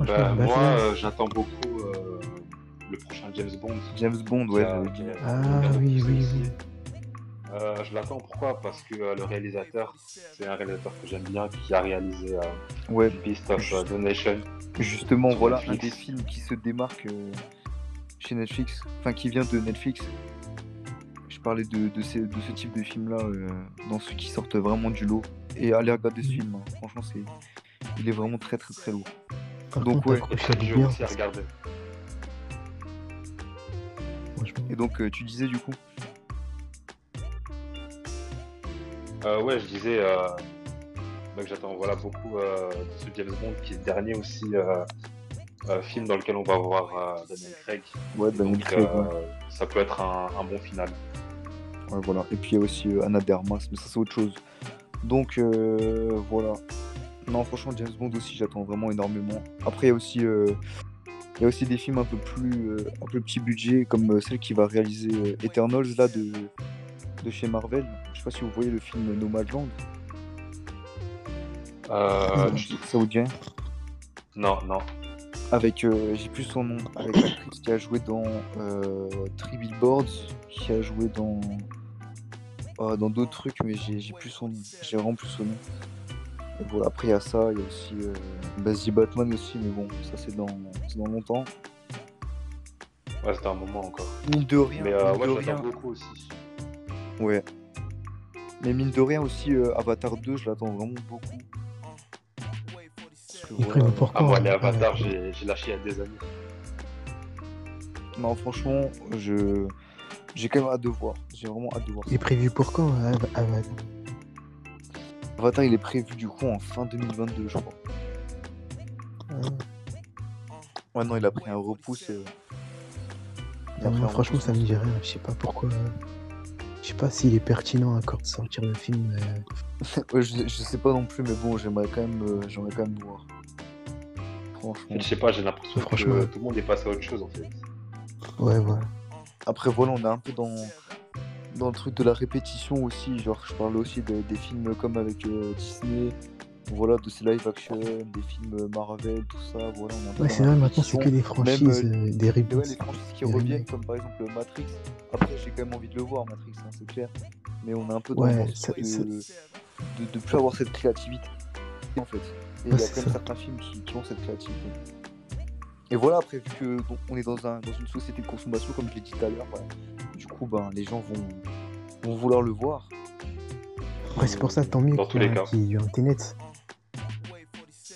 Bah, bah, moi, euh, j'attends beaucoup euh, le prochain James Bond. James Bond, ouais, a- qui a- Ah, qui oui, oui, oui. Euh, je l'attends pourquoi? Parce que euh, le réalisateur, c'est un réalisateur que j'aime bien, qui a réalisé euh, Ouais, Beast of euh, the Nation. justement, voilà Netflix. un des films qui se démarque euh, chez Netflix, enfin qui vient de Netflix. Je parlais de, de, ces- de ce type de film-là, euh, dans ceux qui sortent vraiment du lot. Et allez regarder ce Mhm. film, hein. franchement, c'est, il est vraiment très très très lourd. Par Donc, contre, ouais. Dur bien. aussi à regarder. Franchement, Et donc, euh, tu disais du coup Euh, ouais, je disais euh, bah, que j'attends voilà, beaucoup euh, de ce James Bond qui est le dernier aussi euh, euh, film dans lequel on va voir euh, Daniel Craig. Ouais, Daniel donc, Craig, euh, ouais. ça peut être un, un bon final. Ouais, voilà. Et puis il y a aussi euh, Anna de Armas, mais ça c'est autre chose. Donc euh, voilà. Non, franchement, James Bond aussi, j'attends vraiment énormément. Après, il y a aussi, euh, il y a aussi des films un peu plus, euh, un peu petit budget, comme euh, celle qui va réaliser euh, Eternals là de, de chez Marvel. Je sais pas si vous voyez le film Nomadland. Euh, rien Non, non. Avec, euh, j'ai plus son nom, avec l'actrice qui a joué dans euh, Three Billboards, qui a joué dans ah, dans d'autres trucs, mais j'ai plus son nom. J'ai vraiment plus son nom. Et voilà, après il y a ça, il y a aussi euh, Batman aussi, mais bon, ça c'est dans, c'est dans longtemps. Ouais, c'était un moment encore. Mine de rien, Mais euh, mine ouais, de je rien, l'attends beaucoup aussi. ouais. Mais mine de rien aussi, euh, Avatar 2, je l'attends vraiment beaucoup. Que, il voilà, prévu pour Ah, moi, hein, les Avatars, euh, j'ai j'ai lâché il y a des années. Non, franchement, je j'ai quand même hâte de voir. J'ai vraiment hâte de voir. Il est prévu pour quand Av- Avatar Avatar, il est prévu du coup en fin 2022, je crois. Ouais, non, il a pris un repousse. euh. franchement, ça me dit rien. Je sais pas pourquoi. Je sais pas s'il est pertinent encore de sortir le film. Euh. [LAUGHS] je, sais pas non plus, mais bon, j'aimerais quand même, euh, j'aimerais quand même voir. Franchement. Je sais pas, j'ai l'impression que tout le monde est passé à autre chose en fait. Ouais, voilà. Après, voilà, on est un peu dans, dans le truc de la répétition aussi. Genre, je parle aussi des films comme avec euh, Disney, voilà, de ces live action, des films Marvel, tout ça. Voilà, on ouais, c'est vrai, maintenant c'est que des franchises, euh, des reboots. Ouais, les franchises qui reviennent, comme par exemple Matrix. Après, j'ai quand même envie de le voir, Matrix, hein, c'est clair. Mais on est un peu dans le ça, de, de, de, plus avoir cette créativité, en fait. Et il y a quand même certains films qui, qui, ont cette créativité. Et voilà, après, vu que on est dans, un, dans une société de consommation, comme je l'ai dit tout à l'heure, du coup, ben, les gens vont, vont vouloir le voir. Ouais, c'est pour ça, tant mieux qu'il y, ait eu un Tenet.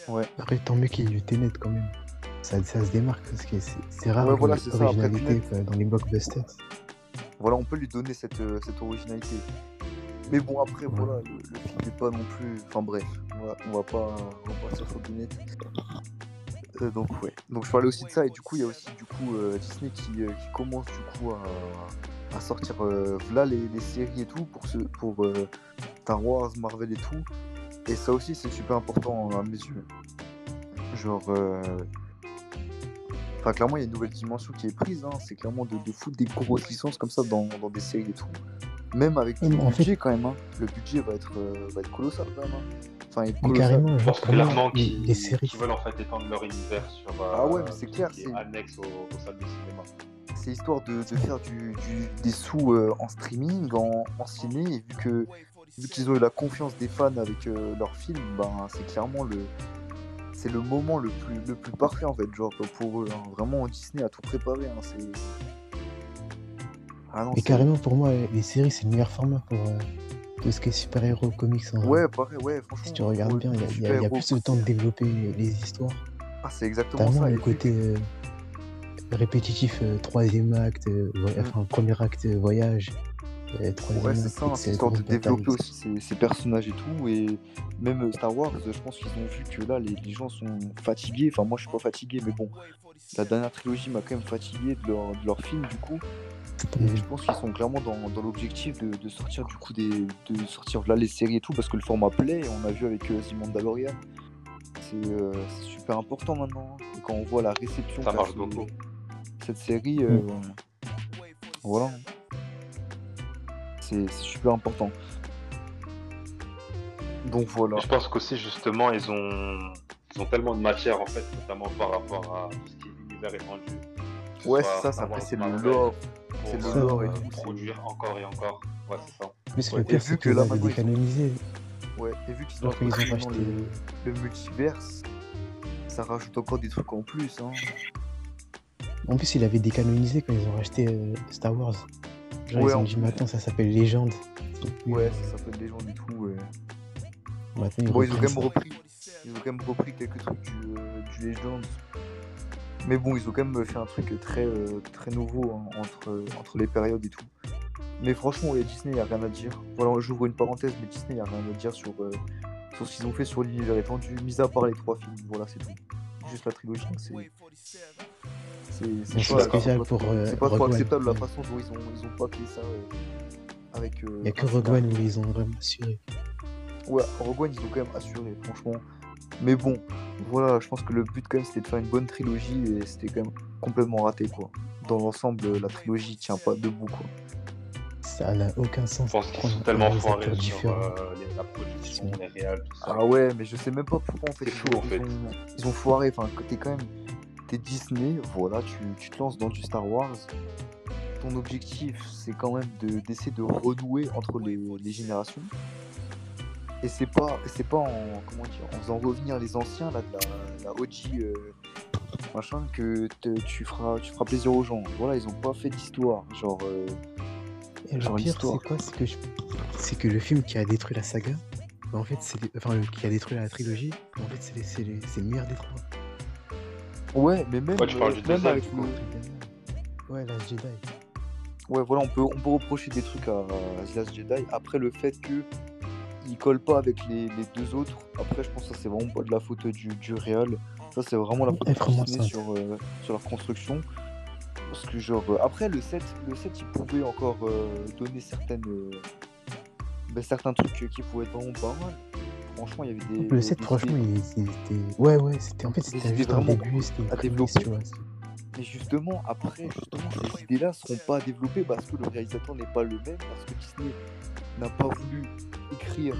Ouais. Après, tant mieux qu'il y ait eu Tenet quand même. Ça, ça se démarque parce que c'est rare ouais, voilà, l'originalité dans les blockbusters. Voilà, on peut lui donner cette, euh, cette originalité. Mais bon, après, voilà, le, film n'est pas non plus. Enfin bref, on va, on va pas, on va pas sur Tenet. Euh, donc ouais. Donc je parlais aussi de ça et du coup il y a aussi du coup euh, Disney qui, qui, commence du coup à, à sortir là les, les, séries et tout pour ce pour Star Wars, Marvel et tout. Et ça aussi, c'est super important à mes yeux. Genre. Euh, enfin, clairement, il y a une nouvelle dimension qui est prise. Hein. C'est clairement de, foutre des grosses licences comme ça dans, des séries et tout. Même avec le budget, quand même. Hein. Le budget va être, euh, va être colossal, quand même. Hein. Enfin, il est carrément, je pense clairement qu'ils veulent en fait étendre leur univers sur. ah ouais, mais c'est clair. C'est annexe au, au salles de cinéma c'est histoire de, faire du, des sous euh, en streaming, en, en, ciné, et vu que vu qu'ils ont eu la confiance des fans avec euh, leur film, ben, c'est clairement le c'est le moment le plus le plus parfait en fait, genre pour eux. Hein. Vraiment Disney a tout préparé. Hein. c'est ah Et carrément pour moi les séries c'est le meilleur format pour euh, tout ce qui est super-héros comics. Hein. Ouais, pareil, ouais, franchement. Si tu regardes bien, il y, a plus de temps de développer les histoires. Ah, c'est exactement ça. le côté euh, répétitif, troisième acte, enfin premier acte voyage, Ouais, c'est ça, c'est histoire de développer aussi ces, personnages et tout. Et même euh, Star Wars, je pense qu'ils ont vu que là, les, gens sont fatigués. Enfin, moi, je suis pas fatigué, mais bon, la dernière trilogie m'a quand même fatigué de leur, de leur film, du coup. Et je pense qu'ils sont clairement dans, dans l'objectif de, de, sortir du coup des, de sortir là les séries et tout parce que le format plaît. On a vu avec euh. Euh, c'est super important maintenant. Hein. Et quand on voit la réception ça marche beaucoup. Cette série, euh, mm. voilà c'est super important. Donc voilà. Je pense qu'aussi justement ils ont ils ont tellement de matière en fait, notamment par rapport à tout ce qui est l'univers étendu. Ouais, c'est ça, c'est le lore. C'est le lore et tout. Produire encore et encore. Ouais, c'est ça. Mais ce le vu que là maintenant décanonisé. Ouais, et vu qu'ils ont, ils ont racheté le, multiverse, ça rajoute encore des trucs en plus. Hein. En plus, il avait décanonisé quand ils ont racheté euh, Star Wars. Genre, ils ont dit maintenant ça s'appelle Légende. Ouais, ça s'appelle Légende et tout. Ouais. ils, bon, ils ont quand même repris. Ils ont quand même repris quelques trucs du, euh, du Légende. Mais bon, ils ont quand même fait un truc très, euh, très nouveau hein, entre, entre les périodes et tout. Mais franchement, ouais, Disney, il n'y a rien à dire. Voilà, j'ouvre une parenthèse, mais Disney, il n'y a rien à dire sur, euh, sur ce qu'ils ont fait sur l'univers étendu, mis à part les trois films. Voilà, c'est tout. Juste la trilogie, c'est c'est pas, spécial pour. Euh, c'est pas trop acceptable la façon dont ils ont, ils ont pas fait ça euh, avec. Euh, Il n'y a que Rogue One où ils ont vraiment assuré. Ouais, Rogue One ils ont quand même assuré, franchement. Mais bon, voilà, je pense que le but quand même c'était de faire une bonne trilogie et c'était quand même complètement raté quoi. Dans l'ensemble, la trilogie tient pas debout quoi. Ça n'a aucun sens. Je pense qu'ils sont tellement foirés sur euh, la production, les réals, tout ça. Ah ouais, mais je sais même pas pourquoi en fait. Chaud, ils, en fait. Ont, ils ont foiré, enfin, t'es quand même Disney, voilà, tu, te lances dans du Star Wars. Ton objectif, c'est quand même d'essayer de, renouer entre les, générations. Et c'est pas, c'est pas en, comment dire, en faisant revenir les anciens là, de la, OG euh, machin que tu feras, tu feras plaisir aux gens. Voilà, ils ont pas fait d'histoire, genre. Euh, et genre pire, c'est quoi C'est que, c'est que le film qui a détruit la saga, en fait, c'est enfin qui a détruit la trilogie, en fait, c'est le meilleur des trois. Ouais, mais même, ouais, tu parles du même avec le... Ouais, Last Jedi. Ouais, voilà, on peut, on peut reprocher des trucs à, à Last Jedi. Après, le fait que il colle pas avec les, les, deux autres, après, je pense que ça, c'est vraiment pas de la faute du, du réel. Ça, c'est vraiment la faute de sur, euh, sur leur construction. Parce que genre, euh, après le 7, le 7 il pouvait encore euh, donner certaines, euh, ben, certains trucs qui pouvaient être vraiment pas mal. Franchement, il y avait des. Le 7, des franchement, idées- il, il était. Ouais, ouais, c'était en fait, c'était juste un début, c'était à développer. tu vois. Mais justement, après, justement, ces idées-là seront pas développées parce que le réalisateur n'est pas le même, parce que Disney n'a pas voulu écrire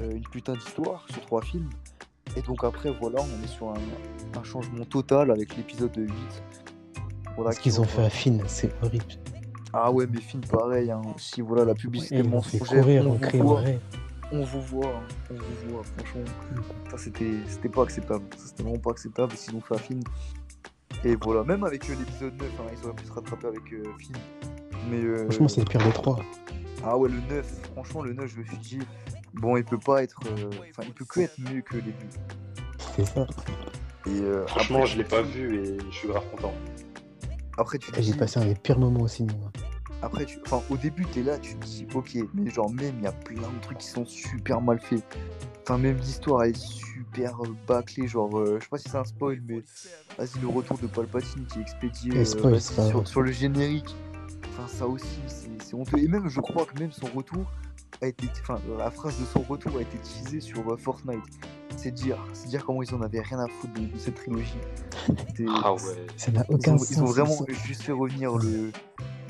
euh, une putain d'histoire sur trois films. Et donc après, voilà, on est sur un, un changement total avec l'épisode 8. Voilà, Ce qui qu'ils ont fait à Finn, c'est horrible. Ah ouais, mais film pareil, hein, aussi, voilà, la publicité fait mensongère, courir on voit, vrai. On vous voit, hein, on vous voit, franchement. Ça, c'était c'était pas acceptable. Ça, c'était vraiment pas acceptable. S'ils ont fait un film. Et voilà, même avec euh, l'épisode 9, hein, ils auraient pu se rattraper avec euh, film. Mais. euh, Franchement, c'est le pire des trois. Ah ouais, le 9, franchement, le 9, je me suis dit, bon, il peut pas être. euh, Enfin, il peut que être mieux que les deux. C'est ça. Et euh, Franchement, après, je l'ai pas vu et je suis grave content. Après, tu te J'ai dis- passé un des pires moments au cinéma. Après, tu... enfin, au début, t'es là, tu te dis, ok, mais genre, même, il y a plein de trucs qui sont super mal faits. Enfin, même l'histoire, elle est super euh, bâclée. Genre, euh, je sais pas si c'est un spoil, mais vas-y, le retour de Palpatine qui est expédié Eh, euh, spoil, sur, le générique. Enfin, ça aussi, c'est honteux. Et même, je crois que même son retour a été. Enfin, la phrase de son retour a été teasée sur euh, Fortnite. C'est dire, c'est dire comment ils en avaient rien à foutre de, de cette trilogie. [LAUGHS] Ah ouais. Ça n'a ils aucun ont, sens. ils ont vraiment juste fait revenir le,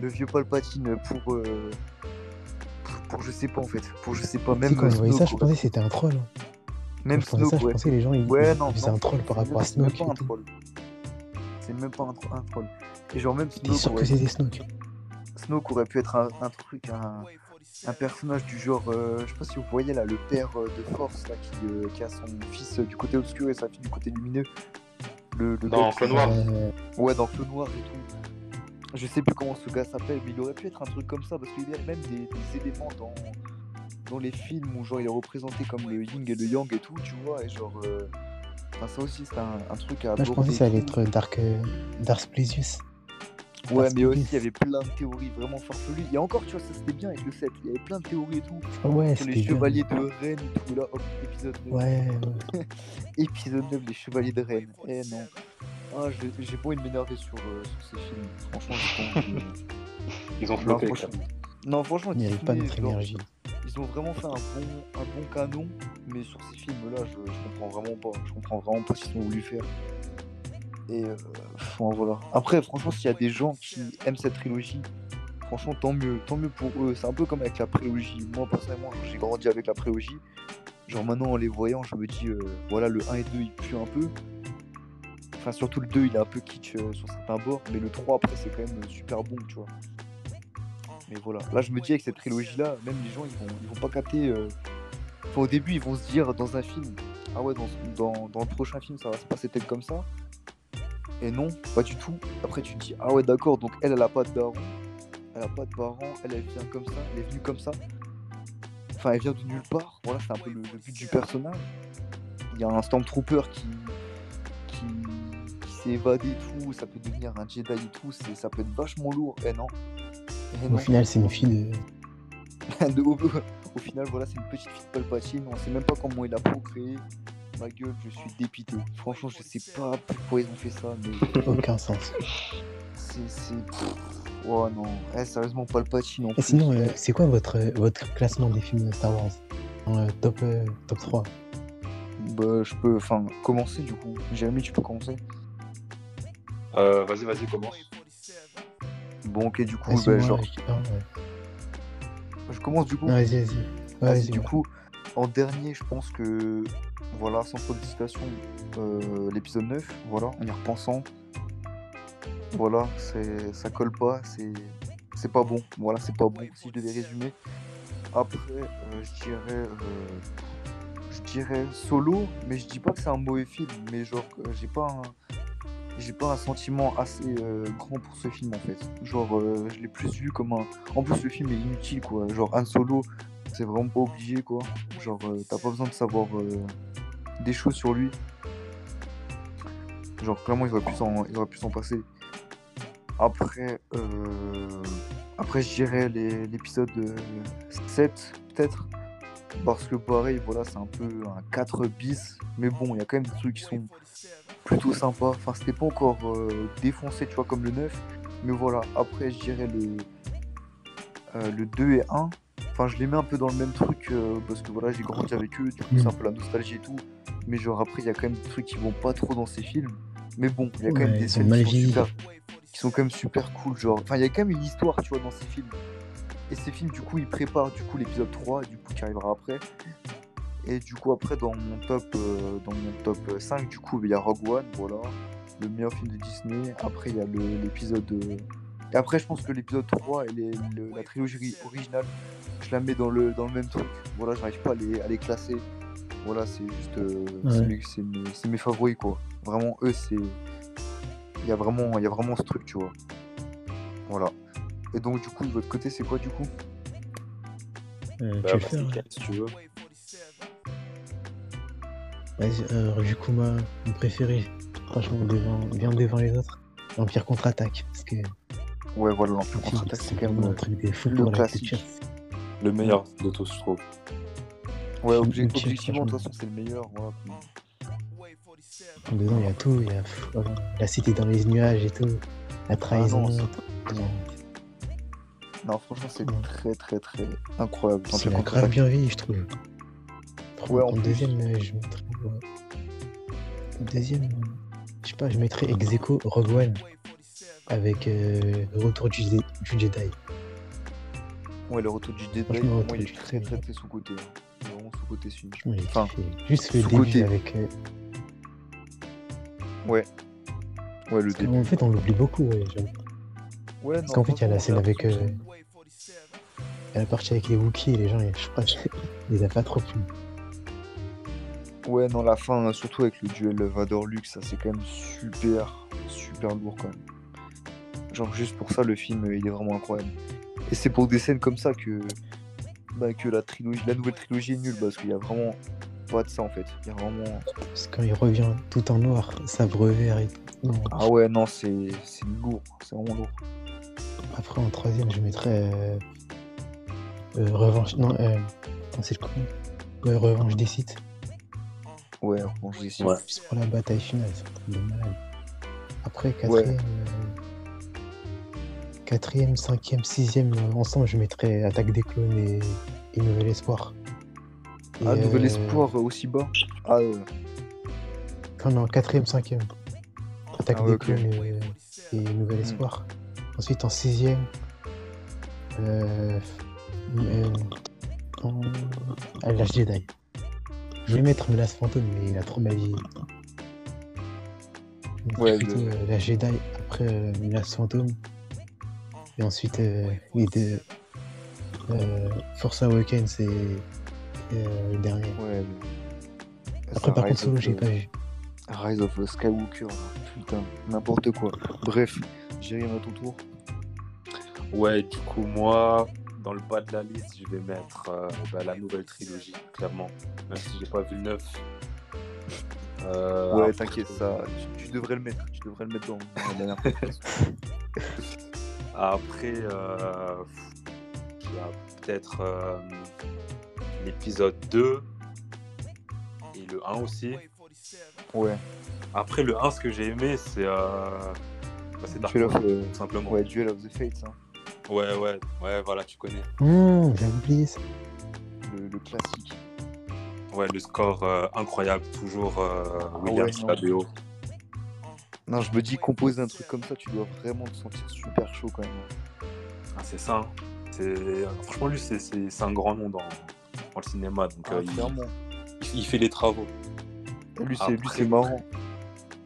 le vieux Palpatine pour, euh, pour, pour je sais pas en fait, pour je sais pas, même quand je voyais ça, Snoke, je pensais que c'était un troll. hein. même Quand je pensais ça, Snoke, je ouais. pensais que les gens ils, Ouais, non, non, un troll par c'est rapport à même- c'est même Snoke. pas un troll. C'est même pas un, tro- un troll. Et genre même T'es Snoke sûr aurait, que c'était Snoke Snoke aurait pu être un, un truc, un, un personnage du genre, euh, je sais pas si vous voyez là, le père euh, de Force là, qui, euh, qui a son fils euh, du côté obscur et sa fille du côté lumineux. Le, le Dans Wars. Euh, Ouais, dans Feu Noir et tout. Je sais plus comment ce gars s'appelle, mais il aurait pu être un truc comme ça, parce qu'il y a même des, des éléments dans, dans les films où genre il est représenté comme le yin et le yang et tout, tu vois, et genre... euh, Enfin, ça aussi, c'est un, un truc à Moi, je pensais que ça allait être Dark, euh, Dark Plaisius. Ouais, Dark mais aussi, il y avait plein de théories vraiment farfelues. Et encore, tu vois, ça c'était bien avec le 7. Il y avait plein de théories et tout. Ouais, c'était les bien. chevaliers de Rennes et tout, là, hop, épisode 9. Ouais, ouais. [LAUGHS] Épisode 9, les chevaliers de Rennes. Eh non. Ah, je- j'ai pas envie de m'énerver sur, euh, sur ces films. Franchement, envie. euh. [LAUGHS] Ils ont Non, floppé. franchement. Non, franchement, Il mérite pas notre énergie. ils ont vraiment fait un bon, un bon canon, mais sur ces films-là, je, je comprends vraiment pas. Je comprends vraiment pas ce qu'ils ont voulu faire. Et euh, voilà. Après, franchement, s'il y a des gens qui aiment cette trilogie, franchement, tant mieux, tant mieux pour eux. C'est un peu comme avec la prélogie. Moi, personnellement, j'ai grandi avec la prélogie. Genre maintenant, en les voyant, je me dis, euh, voilà, le 1 et 2, ils puent un peu. Enfin, surtout le 2, il est un peu kitsch euh, sur certains bords, mais le 3, après, c'est quand même euh, super bon, tu vois. Mais voilà, là je me dis avec cette trilogie-là, même les gens ils vont, ils vont pas capter. euh, au début, ils vont se dire dans un film, ah ouais, dans, dans, dans le prochain film, ça va se passer peut-être comme ça. Et non, pas du tout. Après, tu te dis, ah ouais, d'accord, donc elle, elle a pas de daron, elle a pas de parents, elle, elle vient comme ça, elle est venue comme ça. Enfin, elle vient de nulle part. Voilà, c'est un peu le, le but du personnage. Il y a un Stormtrooper qui, et tout, ça peut devenir un Jedi et tout, c'est- ça peut être vachement lourd. Et non. Et Au non. final, c'est une fille de. [LAUGHS] De- au, au final, voilà, c'est une petite fille de Palpatine. On sait même pas comment il a procréé. Ma gueule, je suis dépité. Franchement, je sais pas pourquoi ils ont fait ça, mais [LAUGHS] Aucun sens. c'est. Oh non, Eh, sérieusement, Palpatine en Et sinon, euh, eh, c'est quoi votre, votre classement des films Star Wars euh, top, euh, top 3 bah, je peux enfin commencer du coup. Jérémy, tu peux commencer Euh, vas-y, vas-y, commence. Bon, ok, du coup, Vas-y, bah, moi, genre, je- ah, ouais. je commence du coup. Vas-y, vas-y. Ouais, Vas-y, vas-y, du ouais. coup, en dernier, je pense que, voilà, sans trop d'hésitation, euh, l'épisode 9, voilà, en y repensant, voilà, c'est, ça colle pas, c'est, c'est pas bon, voilà, c'est pas bon, si je devais résumer. Après, euh, je dirais, euh, je dirais solo, mais je dis pas que c'est un mauvais film, mais genre, j'ai pas un, j'ai pas un sentiment assez euh, grand pour ce film en fait. Genre, euh, je l'ai plus vu comme un. En plus, le film est inutile quoi. Genre, un solo, c'est vraiment pas obligé quoi. Genre, euh, t'as pas besoin de savoir des choses sur lui. Genre, clairement, ils auraient pu s'en, ils auraient pu s'en passer. Après, après, je dirais l'épisode euh, 7, peut-être. Parce que pareil, voilà, c'est un peu un 4 bis. Mais bon, il y a quand même des trucs qui sont plutôt sympas. Enfin, c'était pas encore euh, défoncé, tu vois, comme le 9. Mais voilà, après, je dirais le, euh, le 2 et 1. Enfin, je les mets un peu dans le même truc euh, parce que voilà, j'ai grandi avec eux, du coup, c'est un peu la nostalgie et tout. Mais genre, après, il y a quand même des trucs qui vont pas trop dans ces films. Mais bon, il y a quand même des scènes qui sont, super, qui sont quand même super cool. Genre, enfin, il y a quand même une histoire, tu vois, dans ces films. Et ces films, du coup, ils préparent du coup l'épisode 3, du coup, qui arrivera après. Et du coup, après, dans mon top, euh, dans mon top 5, du coup, il y a Rogue One, voilà, le meilleur film de Disney. Après, il y a l'épisode. euh, Et après, je pense que l'épisode 3 et les- le- la trilogie ri- originale, je la mets dans le, dans le même truc. Voilà, j'arrive pas à les, à les classer. Voilà, c'est juste. euh, c'est Ouais. mes- c'est mes, c'est mes favoris, quoi. Vraiment, eux, c'est. Il y, a vraiment- il y a vraiment ce truc, tu vois. Voilà. Et donc, du coup, de votre côté, c'est quoi, du coup? Euh, Bah, tu veux le vas-y, faire Ken, si tu veux. Vas-y, euh, du coup, ma, mon préféré, franchement, devant, bien devant les autres, l'Empire contre-attaque. Parce que Ouais, voilà, l'Empire contre-attaque, c'est quand même. un truc de fou le pour la culture. Le meilleur de tous, je trouve. Ouais, objectivement, de toute façon, c'est le meilleur. Voilà. Dedans, il y a tout. Il y a voilà, la cité dans les nuages et tout. La trahison. non, c'est- Non, Non, franchement, c'est Ouais. très, très, très incroyable. c'est grave bien vie, je trouve. Ouais, en en deuxième, euh, je mettrais. ouais. En deuxième, je sais pas, je mettrais ex aequo Rogue One avec euh, le retour du, du Jedi. Ouais, le retour du Jedi, le moi, il est très, très, très sous-côté. hein. Vraiment sous-côté, ce film. Enfin. Juste le début avec. euh, Ouais, le parce début. qu'en fait, on l'oublie beaucoup. Ouais. Ouais, Parce qu'en fait, il y a la scène avec. euh, il y a la partie avec les Wookiees et les gens, je crois qu'ils [LAUGHS] les a pas trop plu. Ouais, non, la fin, surtout avec le duel Vador-Lux, ça c'est quand même super, super lourd quand même. Genre, juste pour ça, le film, il est vraiment incroyable. Et c'est pour des scènes comme ça que, bah, que la, trilogie, la nouvelle trilogie est nulle, parce qu'il y a vraiment pas de ça en fait. Il y a vraiment. Parce que quand il revient tout en noir, sabre vert et tout. Non, Ah ouais, non, c'est c'est lourd, c'est vraiment lourd. Après, en troisième, je mettrais. euh, euh, Revanche. Non, euh, c'est le coup. Ouais, Revanche des sites. Ouais, je dis Ouais. Pour la bataille finale, c'est un truc de malade. Après, quatrième. euh, Quatrième, cinquième, sixième, euh, ensemble, je mettrais Attaque des clones et, et Nouvel Espoir. Et, Ah, nouvel euh, espoir euh, aussi bas. Ah, euh, Enfin, non, quatrième, cinquième. Attaque Ah ouais, des ok. clones et, et Nouvel Hmm. Espoir. Ensuite, en sixième, euh, euh, en- ah, Jedi. Je vais mettre Menace Fantôme, mais il a trop. Je mettrais Ouais, plutôt le- euh, Last Jedi, après euh, Menace Fantôme. Et ensuite, euh, les deux. Euh, Force Awakens et, et, euh, le dernier. ouais. le- Après, par Rise contre, Solo, j'ai pas vu. Rise of Skywalker, putain, n'importe quoi. Bref, Jérémy à ton tour. Ouais, du coup, moi, dans le bas de la liste, je vais mettre euh, bah, la nouvelle trilogie, clairement. Même si j'ai pas vu le 9. Euh, ouais, t'inquiète, ça, tu, tu devrais le mettre, tu devrais le mettre dans, la dernière. [LAUGHS] Après, euh, il y a peut-être euh, l'épisode 2 et le 1 aussi. Ouais, Après, le 1, ce que j'ai aimé, c'est euh, bah, c'est Dark Duel of, Souls, euh, tout simplement. ouais, Duel of the Fates, hein, ouais, ouais, ouais, voilà, tu connais. Hum, j'ai oublié ça. le, le classique. Ouais, le score euh, incroyable, toujours euh, Williams, Ah ouais, la BO. Non, je me dis, composer un truc comme ça, tu dois vraiment te sentir super chaud quand même. Ah, c'est ça. hein. C'est... Franchement, lui, c'est, un grand nom dans, dans le cinéma. Donc, Ah, euh, il, fait les travaux. Et lui, c'est, lui, Après- c'est marrant.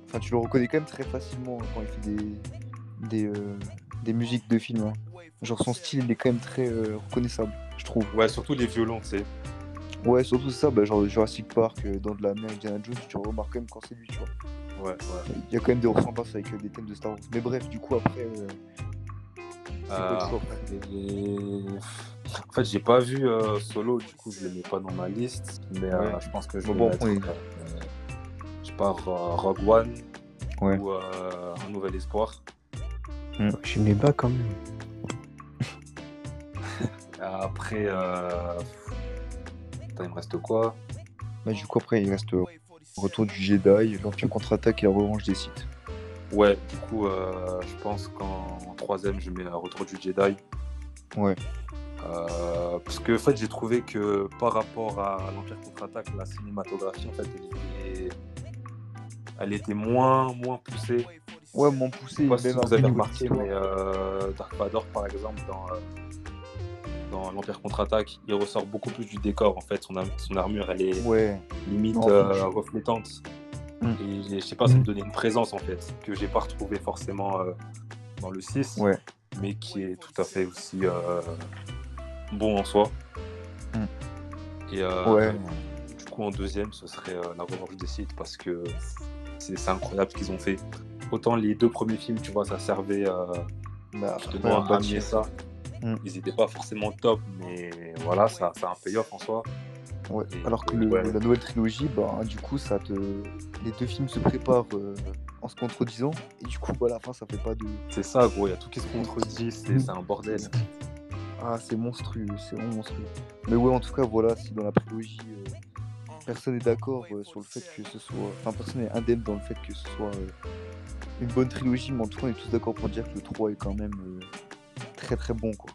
Enfin, tu le reconnais quand même très facilement hein, quand il fait des, des, euh, des musiques de films. hein. Genre, son style, il est quand même très euh, reconnaissable, je trouve. Ouais, surtout les violons, tu sais. Ouais, surtout ça, bah, genre Jurassic Park, euh, dans de la mer Indiana Jones, tu remarques quand même quand c'est lui, tu vois. Ouais, ouais. Il y a quand même des ressemblances avec euh, des thèmes de Star Wars. Mais bref, du coup, après, euh, quoi Euh, et- En fait, j'ai pas vu euh, Solo, du coup, je le mets pas dans ma liste. Mais euh, Ouais. je pense que je vais bon, mettre, oui. euh, je sais pas, Ro- Rogue One Ouais. ou euh, Un Nouvel Espoir. Je suis les bas quand même. Après, euh... Il me reste quoi? Bah, du coup, après, il reste euh, Retour du Jedi, l'Empire contre-attaque et la revanche des sites. Ouais, du coup, euh, je pense qu'en troisième, je mets Retour du Jedi. Ouais. Euh, parce que en fait, j'ai trouvé que par rapport à l'Empire contre-attaque, la cinématographie, en fait, elle était, elle était moins, moins poussée. Ouais, moins poussée. Je sais pas si même vous avez remarqué, mais euh, Dark Vador, par exemple, dans, dans l'Empire contre-attaque, il ressort beaucoup plus du décor. En fait, son, ar- son armure, elle est Ouais. limite euh, je- reflétante. Mm. Et je sais pas, ça me Mm. donnait une présence en fait, que j'ai pas retrouvé forcément euh, dans le 6, Ouais. mais qui est tout à fait aussi euh, bon en soi. Mm. Et Ouais. du coup, en deuxième, ce serait La Revanche des Sith parce que c'est incroyable ce qu'ils ont fait. Autant les deux premiers films, tu vois, ça servait Bah, à ramener ça. Mm. Ils étaient pas forcément top, mais voilà, ça, ça a un payoff en soi. Ouais. Et- Alors que et le- ouais. la nouvelle trilogie, bah, du coup, ça te... les deux films se préparent euh, en se contredisant. Et du coup, bah, à la fin, ça fait pas de. C'est ça, gros, il y a tout qui se contredit, c'est c'est un bordel. Ah, c'est monstrueux, c'est vraiment monstrueux. Mais ouais, en tout cas, voilà, si dans la prélogie, euh, personne n'est d'accord euh, sur le fait que ce soit. Enfin, personne n'est indemne dans le fait que ce soit une bonne trilogie, mais en tout cas, on est tous d'accord pour dire que le 3 est quand même très très bon, quoi.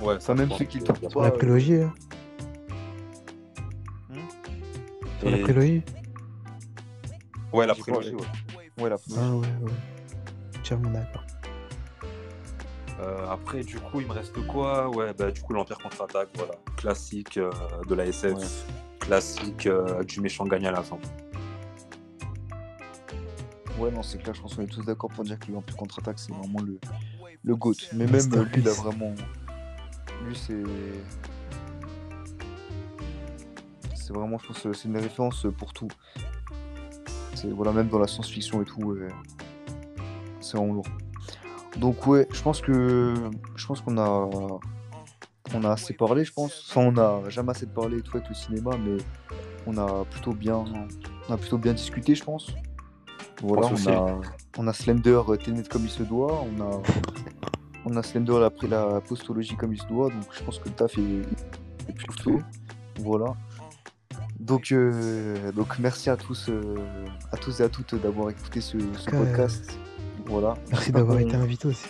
Ouais, Enfin, même ceux qui le trouvent Sur pas. la prélogie, là. Hmm Sur la prélogie Ouais, la prélogie, pas- ouais. Ouais, la prélogie. Ah ouais, ouais. Entièrement d'accord. Euh, après, du coup, il me reste quoi? Ouais, bah, du coup, l'Empire contre-attaque, voilà. Classique euh, de la SF, Ouais. classique euh, du méchant gagne à la fin. Ouais, non, c'est clair, je pense qu'on est tous d'accord pour dire que l'Empire contre-attaque, c'est vraiment le, le GOAT. Mais même lui, il a vraiment. Lui, c'est. C'est vraiment, je pense, c'est une référence pour tout. C'est, voilà, même dans la science-fiction et tout, euh, c'est vraiment lourd. Donc, ouais, je pense que. Je pense qu'on a. On a assez parlé, je pense. Enfin, on n'a jamais assez parlé et tout avec le cinéma, mais on a plutôt bien. On a plutôt bien discuté, je pense. Voilà, on a, on a Slender euh, Tenet comme il se doit, on a, [LAUGHS] on a Slender après la postologie comme il se doit, donc je pense que le taf est, est plutôt. Voilà. Donc, euh, donc merci à tous, euh, à tous et à toutes d'avoir écouté ce, ce cas, euh, podcast. Voilà. Merci d'avoir [LAUGHS] été invité aussi.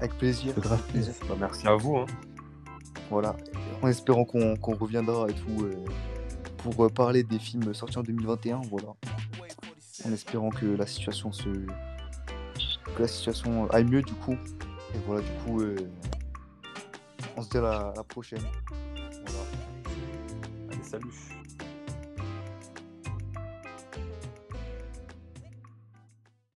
Avec plaisir. C'est grave plaisir. Bah, merci à vous. Hein. Voilà. En espérant qu'on qu'on reviendra et tout euh, pour parler des films sortis en 2021. Voilà. En espérant que la situation se. que la situation aille mieux du coup. Et voilà, du coup, euh, on se dit à la, prochaine. Allez, salut.